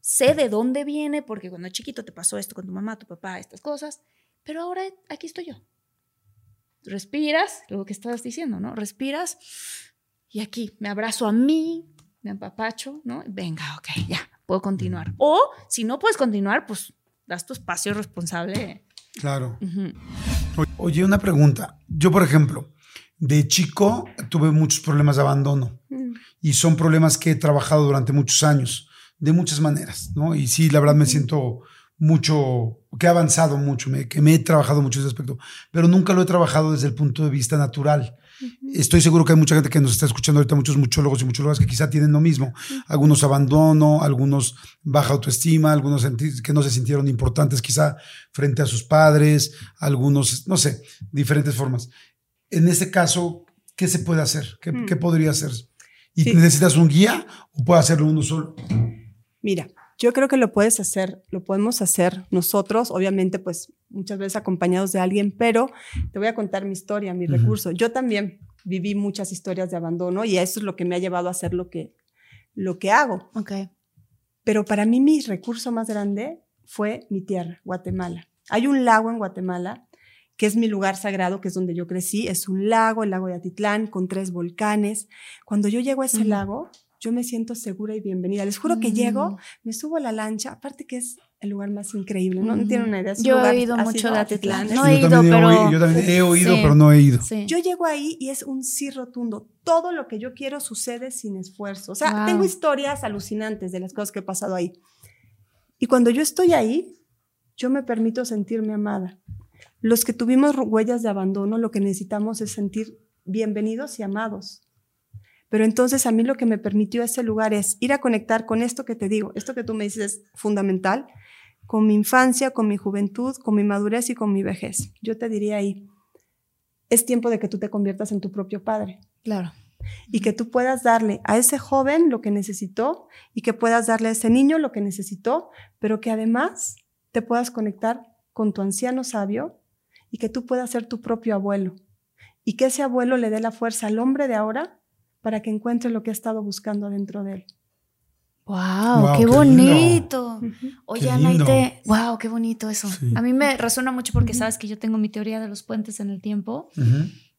Sé de dónde viene, porque cuando chiquito te pasó esto con tu mamá, tu papá, estas cosas, pero ahora aquí estoy yo. Respiras, lo que estabas diciendo, ¿no? Respiras y aquí me abrazo a mí, me empapacho, ¿no? Venga, ok, ya, puedo continuar. O si no puedes continuar, pues das tu espacio responsable. Claro. Oye, una pregunta. Yo, por ejemplo, de chico tuve muchos problemas de abandono mm. y son problemas que he trabajado durante muchos años, de muchas maneras, ¿no? Y sí, la verdad me siento mucho, que he avanzado mucho, que me he trabajado mucho ese aspecto, pero nunca lo he trabajado desde el punto de vista natural. Estoy seguro que hay mucha gente que nos está escuchando ahorita, muchos muchólogos y muchólogas que quizá tienen lo mismo. Algunos abandono, algunos baja autoestima, algunos que no se sintieron importantes quizá frente a sus padres, algunos, no sé, diferentes formas en este caso, ¿qué se puede hacer? ¿Qué, mm. podría hacer? ¿Y necesitas un guía o puede hacerlo uno solo? Mira, yo creo que lo puedes hacer, lo podemos hacer nosotros, obviamente, pues muchas veces acompañados de alguien, pero te voy a contar mi historia, mi recurso. Yo también viví muchas historias de abandono y eso es lo que me ha llevado a hacer lo que, lo que hago. Ok. Pero para mí mi recurso más grande fue mi tierra, Guatemala. Hay un lago en Guatemala que es mi lugar sagrado, que es donde yo crecí. Es un lago, el lago de Atitlán, con tres volcanes. Cuando yo llego a ese lago, yo me siento segura y bienvenida. Les juro que llego, mm. me subo a la lancha, aparte que es el lugar más increíble, ¿no? No tienen una idea. yo he oído mucho de Atitlán. No he ido, pero... yo también he oído, pero no he ido. Yo llego ahí y es un sí rotundo. Todo lo que yo quiero sucede sin esfuerzo. O sea, tengo historias alucinantes de las cosas que he pasado ahí. Y cuando yo estoy ahí, yo me permito sentirme amada. Los que tuvimos huellas de abandono, lo que necesitamos es sentir bienvenidos y amados. Pero entonces a mí lo que me permitió ese lugar es ir a conectar con esto que te digo, esto que tú me dices es fundamental, con mi infancia, con mi juventud, con mi madurez y con mi vejez. Yo te diría ahí, es tiempo de que tú te conviertas en tu propio padre. Claro. Y que tú puedas darle a ese joven lo que necesitó y que puedas darle a ese niño lo que necesitó, pero que además te puedas conectar con tu anciano sabio y que tú puedas ser tu propio abuelo y que ese abuelo le dé la fuerza al hombre de ahora para que encuentre lo que ha estado buscando dentro de él. Wow, qué, bonito. Oye, Anaite, wow, qué bonito eso. A mí me resuena mucho porque sabes que yo tengo mi teoría de los puentes en el tiempo.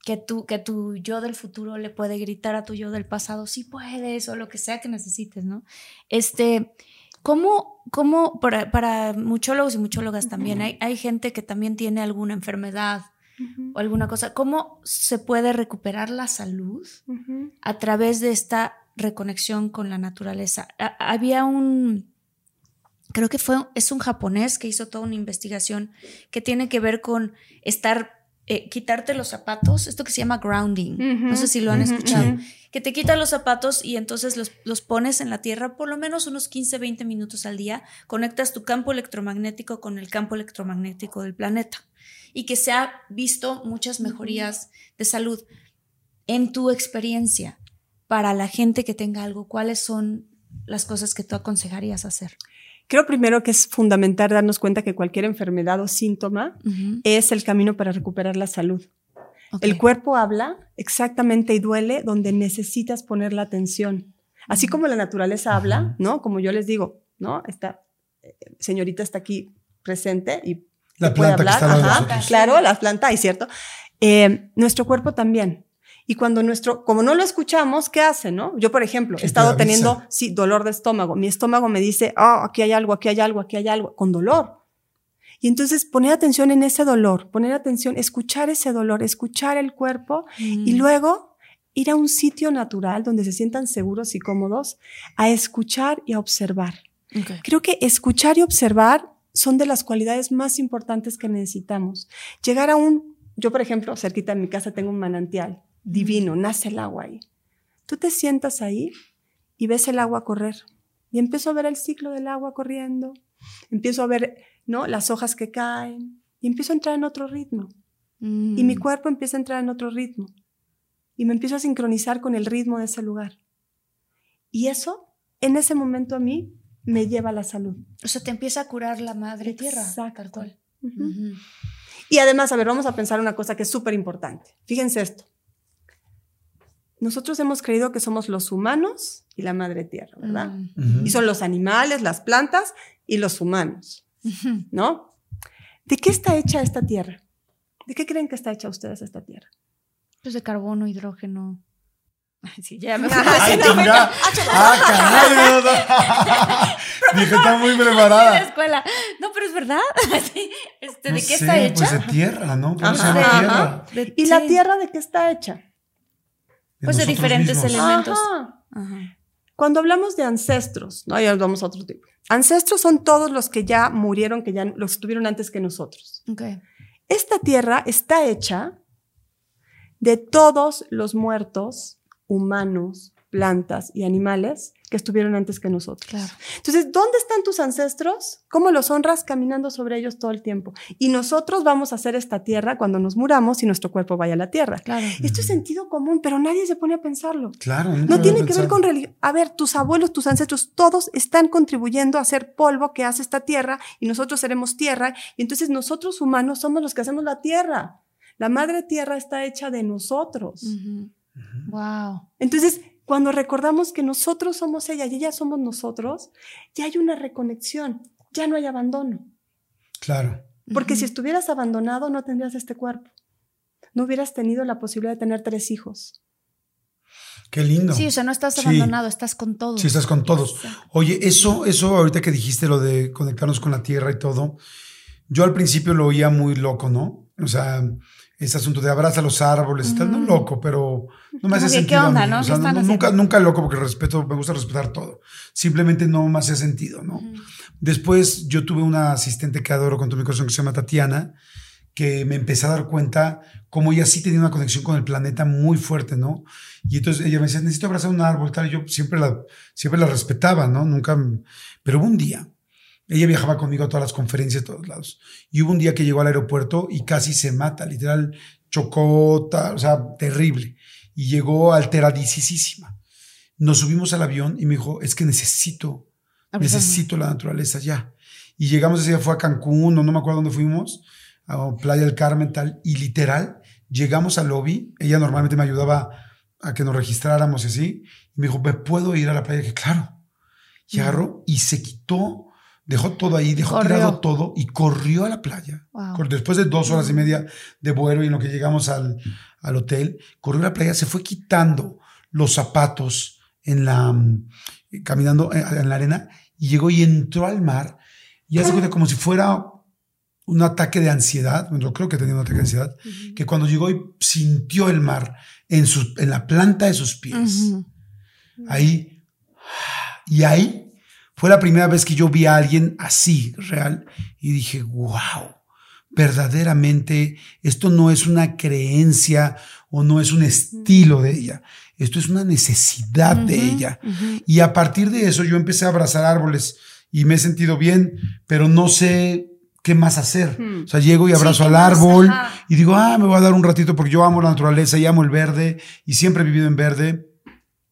Que tú, que tu yo del futuro le puede gritar a tu yo del pasado, sí puedes, o lo que sea que necesites, ¿no? Este, ¿Cómo, cómo para, para, muchólogos y muchólogas también, hay, hay, gente que también tiene alguna enfermedad o alguna cosa, ¿cómo se puede recuperar la salud a través de esta reconexión con la naturaleza? había un, creo que fue, es un japonés que hizo toda una investigación que tiene que ver con estar eh, quitarte los zapatos, esto que se llama grounding, no sé si lo han escuchado, que te quitas los zapatos y entonces los, los, pones en la tierra por lo menos unos 15, 20 minutos al día, conectas tu campo electromagnético con el campo electromagnético del planeta y que se ha visto muchas mejorías de salud. En tu experiencia, para la gente que tenga algo, ¿cuáles son las cosas que tú aconsejarías hacer? Creo primero que es fundamental darnos cuenta que cualquier enfermedad o síntoma es el camino para recuperar la salud. El cuerpo habla exactamente y duele donde necesitas poner la atención. Así como la naturaleza habla, ¿no? Como yo les digo, ¿no? Esta eh, señorita está aquí presente y la puede hablar. claro, la planta, es cierto. Eh, nuestro cuerpo también. Y cuando nuestro, como no lo escuchamos, ¿qué hace, no? Yo, por ejemplo, he estado teniendo, sí, dolor de estómago. Mi estómago me dice, ah, aquí hay algo, aquí hay algo, aquí hay algo, con dolor. Y entonces poner atención en ese dolor, poner atención, escuchar ese dolor, escuchar el cuerpo y mm. luego ir a un sitio natural donde se sientan seguros y cómodos a escuchar y a observar. Creo que escuchar y observar son de las cualidades más importantes que necesitamos. Llegar a un, yo por ejemplo, cerquita de mi casa tengo un manantial divino, nace el agua ahí. Tú te sientas ahí y ves el agua correr. Y empiezo a ver el ciclo del agua corriendo, empiezo a ver ¿no? las hojas que caen y empiezo a entrar en otro ritmo. Y mi Mm. cuerpo empieza a entrar en otro ritmo. Y me empiezo a sincronizar con el ritmo de ese lugar. Y eso, en ese momento a mí, me lleva a la salud. O sea, te empieza a curar la madre tierra. Exacto. Tal cual. Ujú. Y además, a ver, vamos a pensar una cosa que es súper importante. Fíjense esto. Nosotros hemos creído que somos los humanos y la madre tierra, ¿verdad? Mm. Y son los animales, las plantas y los humanos, ¿no? ¿De qué está hecha esta tierra? ¿De qué creen que está hecha ustedes esta tierra? Pues de carbono, hidrógeno. Ay, Sí, ya me Ay, fui. chinga. Ah, caray. Dije, está muy En la preparada. escuela. No, pero es verdad. Sí. Este, No ¿De qué sé, está hecha? Pues de tierra, ¿no? ¿Cómo se Ajá, llama ajá. tierra? De- ¿Y la tierra de qué está hecha? Pues de diferentes mismos. elementos. Ajá. Ajá. Cuando hablamos de ancestros, ¿no? Ya vamos a otro tipo. Ancestros son todos los que ya murieron, que ya los estuvieron antes que nosotros. Ok. Esta tierra está hecha de todos los muertos humanos, plantas y animales que estuvieron antes que nosotros. Claro. Entonces, ¿dónde están tus ancestros? ¿Cómo los honras caminando sobre ellos todo el tiempo? Y nosotros vamos a hacer esta tierra cuando nos muramos y nuestro cuerpo vaya a la tierra. Claro. Esto es sentido común, pero nadie se pone a pensarlo. Claro. No había tiene que ver con religión. A ver, tus abuelos, tus ancestros, todos están contribuyendo a hacer polvo que hace esta tierra y nosotros seremos tierra. Y entonces nosotros humanos somos los que hacemos la tierra. La madre tierra está hecha de nosotros. Wow. Entonces, cuando recordamos que nosotros somos ella y ella somos nosotros, ya hay una reconexión, ya no hay abandono. Claro. Porque si estuvieras abandonado, no tendrías este cuerpo. No hubieras tenido la posibilidad de tener tres hijos. Qué lindo. Sí, o sea, no estás Sí. abandonado, estás con todo. Sí, estás con todos. Oye, eso, eso ahorita que dijiste lo de conectarnos con la tierra y todo, yo al principio lo oía muy loco, ¿no? O sea, ese asunto de abraza los árboles y tal, no loco, pero no me hace ¿qué sentido. a onda, no? O ¿Qué sea, están no- nunca, nunca loco porque respeto, me gusta respetar todo. Simplemente no me hacía sentido, ¿no? Después yo tuve una asistente que adoro con todo mi corazón que se llama Tatiana, que me empecé a dar cuenta como ella sí tenía una conexión con el planeta muy fuerte, ¿no? Y entonces ella me decía, necesito abrazar un árbol, tal, y yo siempre la, siempre la respetaba, ¿no? Nunca, pero hubo un día, ella viajaba conmigo a todas las conferencias, a todos lados, y hubo un día que llegó al aeropuerto y casi se mata, literal, chocó, o sea, terrible, y llegó alteradísima. Nos subimos al avión y me dijo, es que necesito, Abrazarme. necesito la naturaleza ya. Y llegamos ese día, fue a Cancún, o no me acuerdo dónde fuimos, a Playa del Carmen, tal, y literal, llegamos al lobby, ella normalmente me ayudaba a que nos registráramos y así, y me dijo, ¿me puedo ir a la playa? Y dije, claro. Y agarró y se quitó, dejó todo ahí, dejó Corrió. tirado todo y corrió a la playa. Wow. Después de dos horas y media de vuelo y en lo que llegamos al, al hotel, corrió a la playa, se fue quitando los zapatos en la, mm, caminando en, en la arena y llegó y entró al mar y hace cuenta como si fuera un ataque de ansiedad, bueno, creo que tenía un ataque de ansiedad, que cuando llegó y sintió el mar en, sus, en la planta de sus pies, Ujú. ahí, y ahí fue la primera vez que yo vi a alguien así, real, y dije, wow, verdaderamente esto no es una creencia o no es un estilo de ella, esto es una necesidad de ella. Y a partir de eso yo empecé a abrazar árboles y me he sentido bien, pero no sé qué más hacer. Hmm. O sea, llego y abrazo ¿qué al árbol y digo, ah, me voy a dar un ratito porque yo amo la naturaleza y amo el verde y siempre he vivido en verde.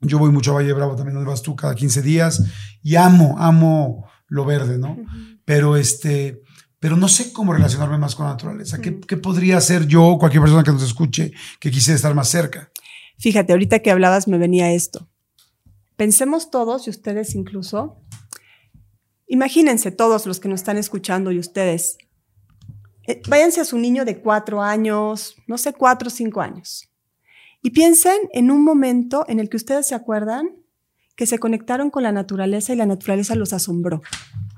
Yo voy mucho a Valle Bravo también, donde vas tú cada 15 días y amo, amo lo verde, ¿no? Pero este, pero no sé cómo relacionarme más con la naturaleza. ¿Qué, qué podría hacer yo o cualquier persona que nos escuche que quisiera estar más cerca? Fíjate, ahorita que hablabas me venía esto. Pensemos todos, y ustedes incluso, imagínense todos los que nos están escuchando y ustedes, eh, váyanse a su niño de cuatro años, no sé, cuatro o cinco años, y piensen en un momento en el que ustedes se acuerdan que se conectaron con la naturaleza y la naturaleza los asombró.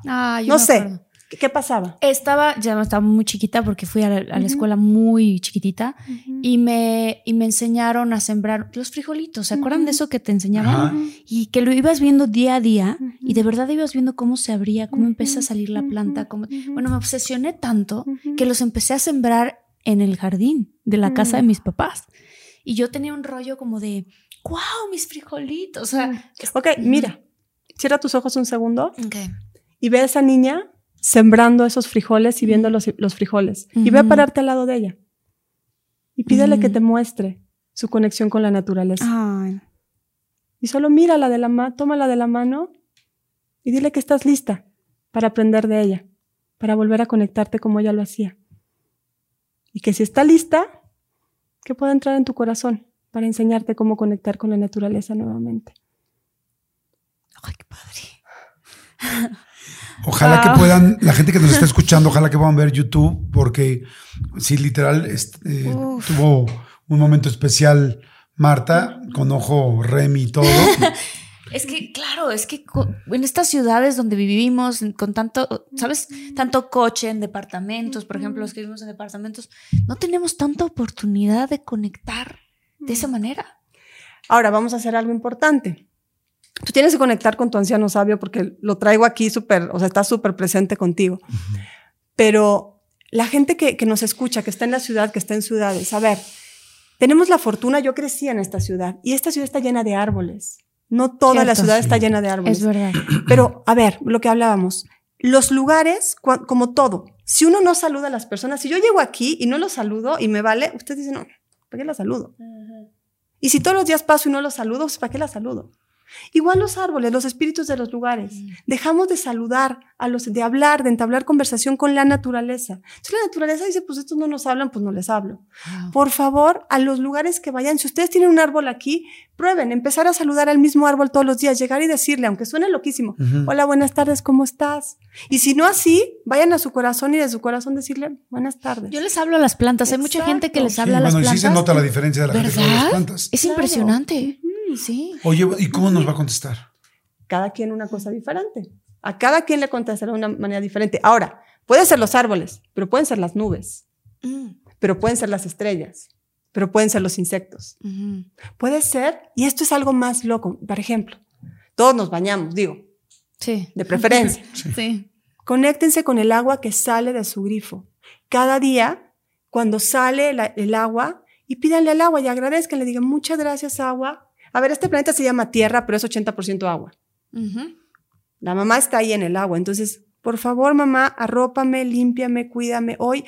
Ah, yo No sé, acuerdo. ¿qué, qué pasaba? Estaba, ya estaba muy chiquita porque fui a la, a la Ujú. escuela muy chiquitita y, me, y me enseñaron a sembrar los frijolitos. ¿Se acuerdan de eso que te enseñaban? Y que lo ibas viendo día a día y de verdad ibas viendo cómo se abría, cómo empieza a salir la planta. Cómo... Bueno, me obsesioné tanto que los empecé a sembrar en el jardín de la casa de mis papás. Y yo tenía un rollo como de, wow, mis frijolitos. O sea, ok, mira, cierra tus ojos un segundo y ve a esa niña sembrando esos frijoles y viendo los, los frijoles. Y ve a pararte al lado de ella. Y pídele que te muestre su conexión con la naturaleza. Y solo mírala de la mano, tómala de la mano y dile que estás lista para aprender de ella, para volver a conectarte como ella lo hacía. Y que si está lista, que pueda entrar en tu corazón para enseñarte cómo conectar con la naturaleza nuevamente. Ay, qué padre. Ojalá que puedan, la gente que nos está escuchando, ojalá que puedan ver YouTube, porque sí, literal, este, tuvo un momento especial Marta, con ojo Remy y todo. Es que, claro, es que en estas ciudades donde vivimos, con tanto, ¿sabes? Tanto coche en departamentos, por ejemplo, los que vivimos en departamentos, no tenemos tanta oportunidad de conectar de esa manera. Ahora, vamos a hacer algo importante. Tú tienes que conectar con tu anciano sabio porque lo traigo aquí súper, o sea, está súper presente contigo. Pero la gente que, que nos escucha, que está en la ciudad, que está en ciudades, a ver, tenemos la fortuna, yo crecí en esta ciudad y esta ciudad está llena de árboles. No toda la ciudad está llena de árboles. Es verdad. Pero, a ver, lo que hablábamos, los lugares, como todo, si uno no saluda a las personas, si yo llego aquí y no los saludo y me vale, usted dice, no, ¿para qué la saludo? Y si todos los días paso y no los saludo, pues, ¿para qué la saludo? Igual los árboles, los espíritus de los lugares. Mm. Dejamos de saludar, a los, de hablar, de entablar conversación con la naturaleza. Entonces la naturaleza dice, pues estos no nos hablan, pues no les hablo. Por favor, a los lugares que vayan, si ustedes tienen un árbol aquí, prueben, empezar a saludar al mismo árbol todos los días, llegar y decirle, aunque suene loquísimo, hola, buenas tardes, ¿cómo estás? Y si no así, vayan a su corazón y de su corazón decirle, buenas tardes. Yo les hablo a las plantas, hay mucha gente que les habla a las plantas. Bueno, sí se nota la diferencia de la gente con las plantas. Es impresionante. Sí. Oye, ¿y cómo nos va a contestar? Cada quien una cosa diferente. A cada quien le contestará de una manera diferente. Ahora, pueden ser los árboles, pero pueden ser las nubes, mm. pero pueden ser las estrellas, pero pueden ser los insectos. Puede ser, y esto es algo más loco, por ejemplo, todos nos bañamos, digo, sí. de preferencia. sí. Conéctense con el agua que sale de su grifo. Cada día, cuando sale el agua, y pídanle al agua y agradezcan, le digan muchas gracias agua a ver, este planeta se llama Tierra, pero es 80% agua. La mamá está ahí en el agua. Entonces, por favor, mamá, arrópame, límpiame, cuídame. Hoy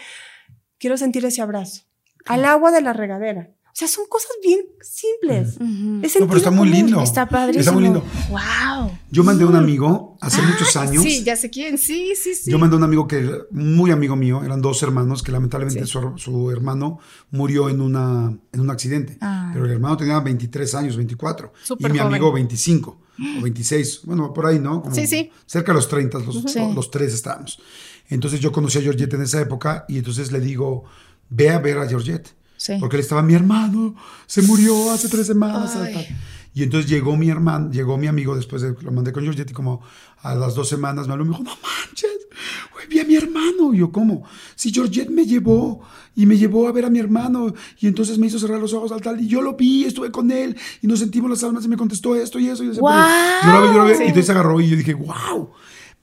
quiero sentir ese abrazo. Al agua de la regadera. O sea, son cosas bien simples. no, pero está muy lindo. Está padrísimo. Está muy lindo. Wow. Yo mandé a un amigo hace muchos años. Sí, ya sé quién. Sí, sí, sí. Yo mandé a un amigo que, muy amigo mío, eran dos hermanos, que lamentablemente su, hermano murió en, una, en un accidente. Ah. Pero el hermano tenía 23 años, 24. y mi amigo 25 o 26. Bueno, por ahí, ¿no? sí, sí. Cerca de los 30, los, los tres estábamos. Entonces yo conocí a Georgette en esa época y entonces le digo, ve a ver a Georgette. Porque él estaba, mi hermano se murió hace tres semanas. Y entonces llegó mi hermano, llegó mi amigo después de lo mandé con Georgette y como a las dos semanas me habló y me dijo, no manches, vi a mi hermano. Y yo, ¿cómo? Si Georgette me llevó y me llevó a ver a mi hermano y entonces me hizo cerrar los ojos al tal y yo lo vi, estuve con él y nos sentimos las almas y me contestó esto y eso. Y, yo, y entonces agarró y yo dije, wow.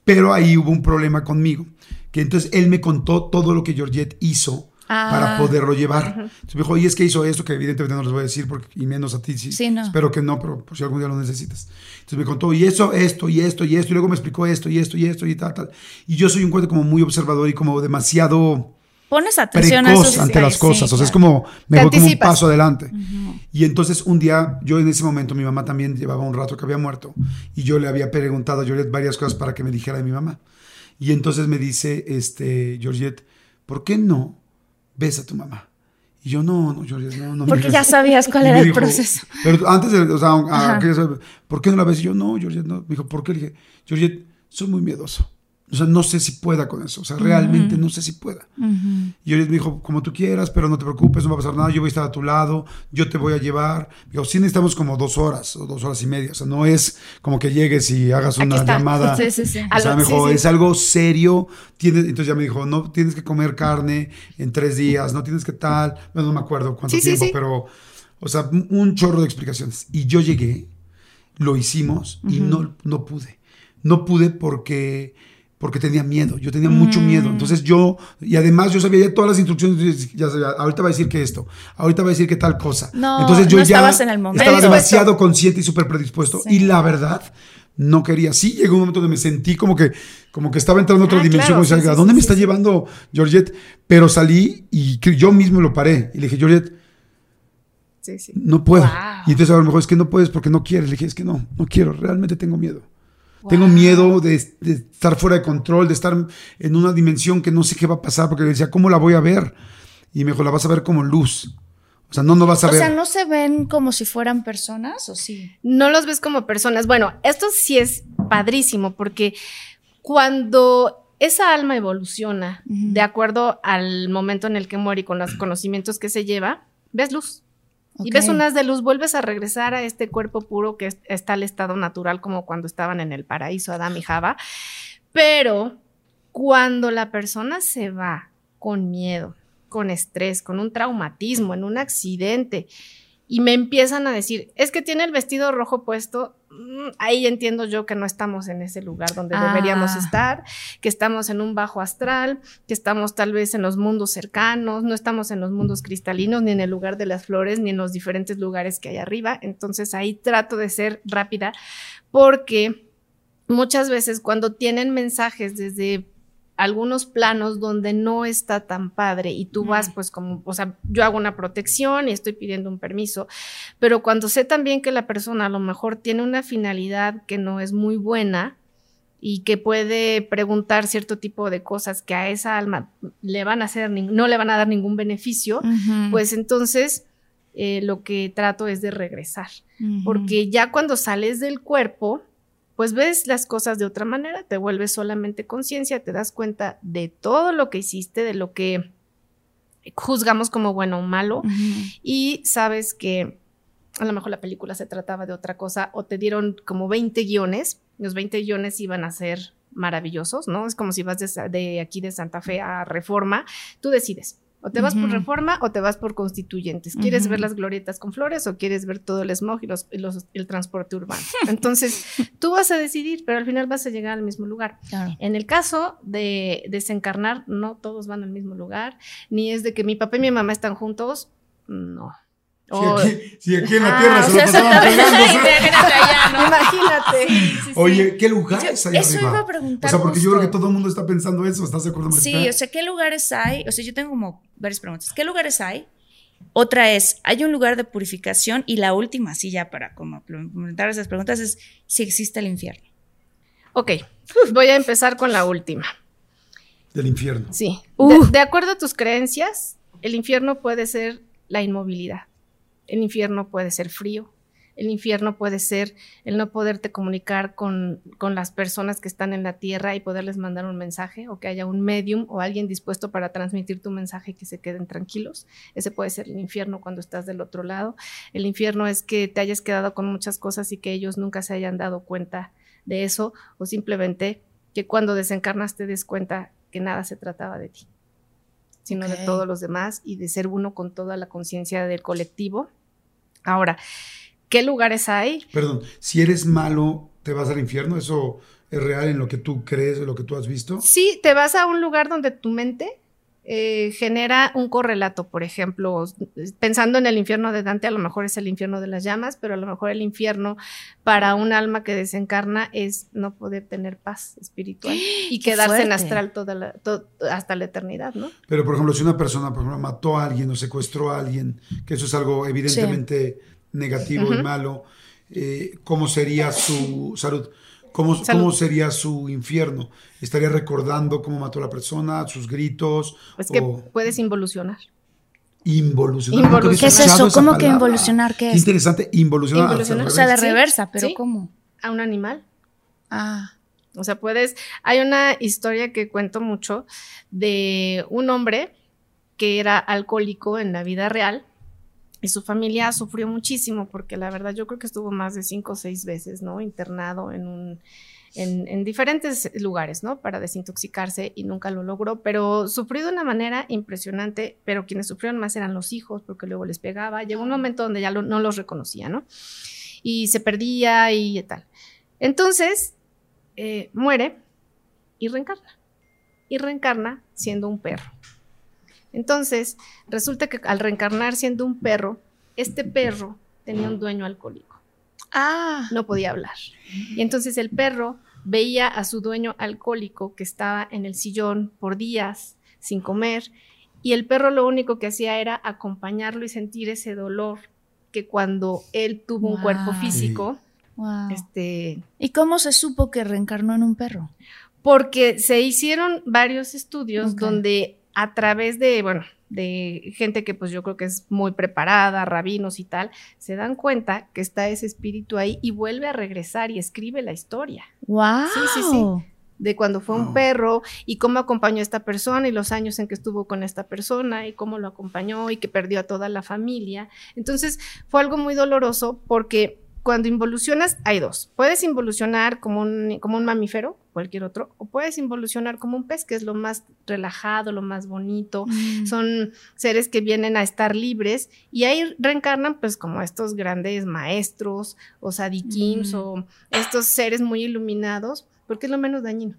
Pero ahí hubo un problema conmigo, que entonces él me contó todo lo que Georgette hizo para ah. poderlo llevar. Entonces me dijo, oye, es que hizo esto, que evidentemente no les voy a decir, porque, y menos a ti, sí, espero que no, pero por si algún día lo necesitas. Entonces me contó, y eso, esto, y esto, y esto, y luego me explicó esto, y esto, y esto, y tal, tal. Y yo soy un cuento como muy observador y como demasiado... Pones atención a eso, ante las cosas, o sea, es como, me voy como un paso adelante. Y entonces un día, yo en ese momento, mi mamá también llevaba un rato que había muerto, y yo le había preguntado a Georgette varias cosas para que me dijera de mi mamá. Y entonces me dice, este, Georgette, ¿por qué no ves a tu mamá. Y yo, no, no, yo no, no. Porque ya sabías cuál era el proceso. Pero antes de, o sea, ¿por qué no la ves? Y yo, no, Georgette, no. Me dijo, ¿por qué? Le dije, Georgette, soy muy miedoso. O sea, no sé si pueda con eso. O sea, realmente no sé si pueda. Y él me dijo, como tú quieras, pero no te preocupes, no va a pasar nada. Yo voy a estar a tu lado, yo te voy a llevar. Digo, sí necesitamos como dos horas o dos horas y media. O sea, no es como que llegues y hagas una llamada. Sí, sí, sí. O sea, me dijo, es algo serio. Tienes, entonces ya me dijo, no tienes que comer carne en tres días, no tienes que tal. Bueno, no me acuerdo cuánto tiempo, pero, o sea, un chorro de explicaciones. Y yo llegué, lo hicimos y no, no pude no pude porque porque tenía miedo, yo tenía mucho miedo. Entonces yo, y además yo sabía ya todas las instrucciones, ya sabía, ahorita va a decir que esto, ahorita va a decir que tal cosa. No, Entonces yo no ya estabas en el momento. estaba demasiado consciente y súper predispuesto. Y la verdad, no quería. Sí, llegó un momento donde me sentí como que, como que estaba entrando en otra Ah, dimensión. claro, o sea, sí, ¿a sí, dónde sí, me sí, está sí. llevando Georgette? Pero salí y yo mismo lo paré. Y le dije, Georgette, Sí, sí. no puedo. Wow. Y entonces a lo mejor es que no puedes porque no quieres. Le dije, es que no, no quiero, realmente tengo miedo. Tengo miedo de, de estar fuera de control, de estar en una dimensión que no sé qué va a pasar, porque le decía, ¿cómo la voy a ver? Y me dijo, la vas a ver como luz. O sea, no, no vas a O ver. sea, ¿no se ven como si fueran personas o sí? No los ves como personas. Bueno, esto sí es padrísimo porque cuando esa alma evoluciona de acuerdo al momento en el que muere y con los conocimientos que se lleva, ves luz. Y ves unas de luz, vuelves a regresar a este cuerpo puro que es- está al estado natural como cuando estaban en el paraíso Adán y Java. Pero cuando la persona se va con miedo, con estrés, con un traumatismo, en un accidente, y me empiezan a decir, es que tiene el vestido rojo puesto, ahí entiendo yo que no estamos en ese lugar donde Ah. deberíamos estar, que estamos en un bajo astral, que estamos tal vez en los mundos cercanos, no estamos en los mundos cristalinos, ni en el lugar de las flores, ni en los diferentes lugares que hay arriba. Entonces ahí trato de ser rápida porque muchas veces cuando tienen mensajes desde algunos planos donde no está tan padre y tú vas pues como, o sea, yo hago una protección y estoy pidiendo un permiso, pero cuando sé también que la persona a lo mejor tiene una finalidad que no es muy buena y que puede preguntar cierto tipo de cosas que a esa alma le van a hacer, no le van a dar ningún beneficio, pues entonces eh, lo que trato es de regresar, porque ya cuando sales del cuerpo, pues ves las cosas de otra manera, te vuelves solamente conciencia, te das cuenta de todo lo que hiciste, de lo que juzgamos como bueno o malo, y sabes que a lo mejor la película se trataba de otra cosa o te dieron como 20 guiones, los 20 guiones iban a ser maravillosos, ¿no? Es como si vas de, aquí de Santa Fe a Reforma, tú decides. O te vas por reforma o te vas por constituyentes. ¿Quieres ver las glorietas con flores o quieres ver todo el smog y, los, los- el transporte urbano? Entonces, tú vas a decidir, pero al final vas a llegar al mismo lugar. Claro. En el caso de desencarnar, no todos van al mismo lugar, ni es de que mi papá y mi mamá están juntos, no. Si aquí, si aquí en la Ah, tierra se lo pasaban. Imagínate allá, ¿no? Imagínate. Sí, sí, sí. Oye, ¿qué lugares hay eso arriba? iba a preguntar O sea, porque yo creo que todo el mundo está pensando eso. ¿Estás de acuerdo, Marita? Sí, o sea, ¿qué lugares hay? O sea, yo tengo como varias preguntas. ¿Qué lugares hay? Otra es, ¿hay un lugar de purificación? Y la última, sí, ya para como complementar esas preguntas, es si existe el infierno. Ok, voy a empezar con la última. Del infierno. Sí. Uh. De, de acuerdo a tus creencias, el infierno puede ser la inmovilidad. El infierno puede ser frío. El infierno puede ser el no poderte comunicar con, con las personas que están en la tierra y poderles mandar un mensaje o que haya un medium o alguien dispuesto para transmitir tu mensaje y que se queden tranquilos. Ese puede ser el infierno cuando estás del otro lado. El infierno es que te hayas quedado con muchas cosas y que ellos nunca se hayan dado cuenta de eso o simplemente que cuando desencarnas te des cuenta que nada se trataba de ti, sino de todos los demás y de ser uno con toda la conciencia del colectivo. Ahora, ¿qué lugares hay? Perdón, si eres malo, ¿te vas al infierno? ¿Eso es real en lo que tú crees, en lo que tú has visto? Sí, te vas a un lugar donde tu mente eh, genera un correlato, por ejemplo, pensando en el infierno de Dante, a lo mejor es el infierno de las llamas, pero a lo mejor el infierno para un alma que desencarna es no poder tener paz espiritual y ¡Qué quedarse en astral toda la- to- hasta la eternidad, ¿no? Pero, por ejemplo, si una persona, por ejemplo, mató a alguien o secuestró a alguien, que eso es algo evidentemente negativo y malo, eh, ¿cómo sería su salud? ¿Cómo. ¿Cómo sería su infierno? ¿Estaría recordando cómo mató a la persona, sus gritos? Es que o puedes involucionar. involucionar? ¿Qué es eso? ¿Cómo que palabra. involucionar? ¿Qué Qué es? interesante, involucionar. Involucionar. O sea, de reversa, pero sí. ¿cómo? A un animal. Ah, O sea, puedes. Hay una historia que cuento mucho de un hombre que era alcohólico en la vida real y su familia sufrió muchísimo porque la verdad yo creo que estuvo más de cinco o seis veces, ¿no? Internado en un. En, en diferentes lugares, ¿no? Para desintoxicarse y nunca lo logró, pero sufrió de una manera impresionante, pero quienes sufrieron más eran los hijos, porque luego les pegaba. Llegó un momento donde ya lo- no los reconocía, ¿no? Y se perdía y tal. Entonces, eh, muere y reencarna. Y reencarna siendo un perro. Entonces, resulta que al reencarnar siendo un perro, este perro tenía un dueño alcohólico. Ah. No podía hablar. Y entonces el perro veía a su dueño alcohólico que estaba en el sillón por días sin comer y el perro lo único que hacía era acompañarlo y sentir ese dolor que cuando él tuvo un cuerpo físico, Wow. este, ¿Y cómo se supo que reencarnó en un perro? porque se hicieron varios estudios donde a través de, bueno, de gente que pues yo creo que es muy preparada, rabinos y tal, se dan cuenta que está ese espíritu ahí y vuelve a regresar y escribe la historia. ¡Wow! Sí, sí, sí. De cuando fue un perro y cómo acompañó a esta persona y los años en que estuvo con esta persona y cómo lo acompañó y que perdió a toda la familia. Entonces fue algo muy doloroso porque cuando involucionas hay dos. Puedes involucionar como un, como un mamífero, cualquier otro, o puedes involucionar como un pez, que es lo más relajado, lo más bonito. Mm. Son seres que vienen a estar libres y ahí reencarnan pues como estos grandes maestros o sadikims Mm. o estos seres muy iluminados, porque es lo menos dañino.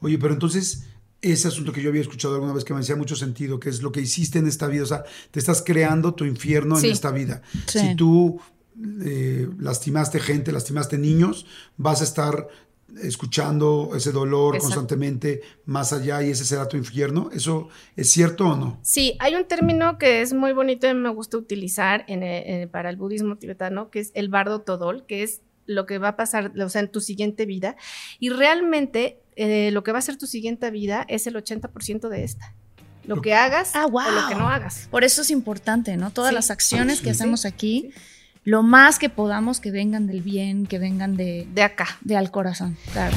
Oye, pero entonces, ese asunto que yo había escuchado alguna vez que me hacía mucho sentido, que es lo que hiciste en esta vida, o sea, te estás creando tu infierno Sí. en esta vida. Sí. Si tú eh, lastimaste gente, lastimaste niños, vas a estar escuchando ese dolor Exacto. constantemente más allá y ese será tu infierno. ¿Eso es cierto o no? Sí, hay un término que es muy bonito y me gusta utilizar en, para el budismo tibetano, que es el bardo todol, que es lo que va a pasar, o sea, en tu siguiente vida. Y realmente eh, lo que va a ser tu siguiente vida es el 80% de esta. Lo que hagas Ah, wow. o lo que no hagas. Por eso es importante, ¿no? Todas Sí. las acciones que Sí. hacemos aquí, lo más que podamos que vengan del bien, que vengan de, de acá. De al corazón, claro.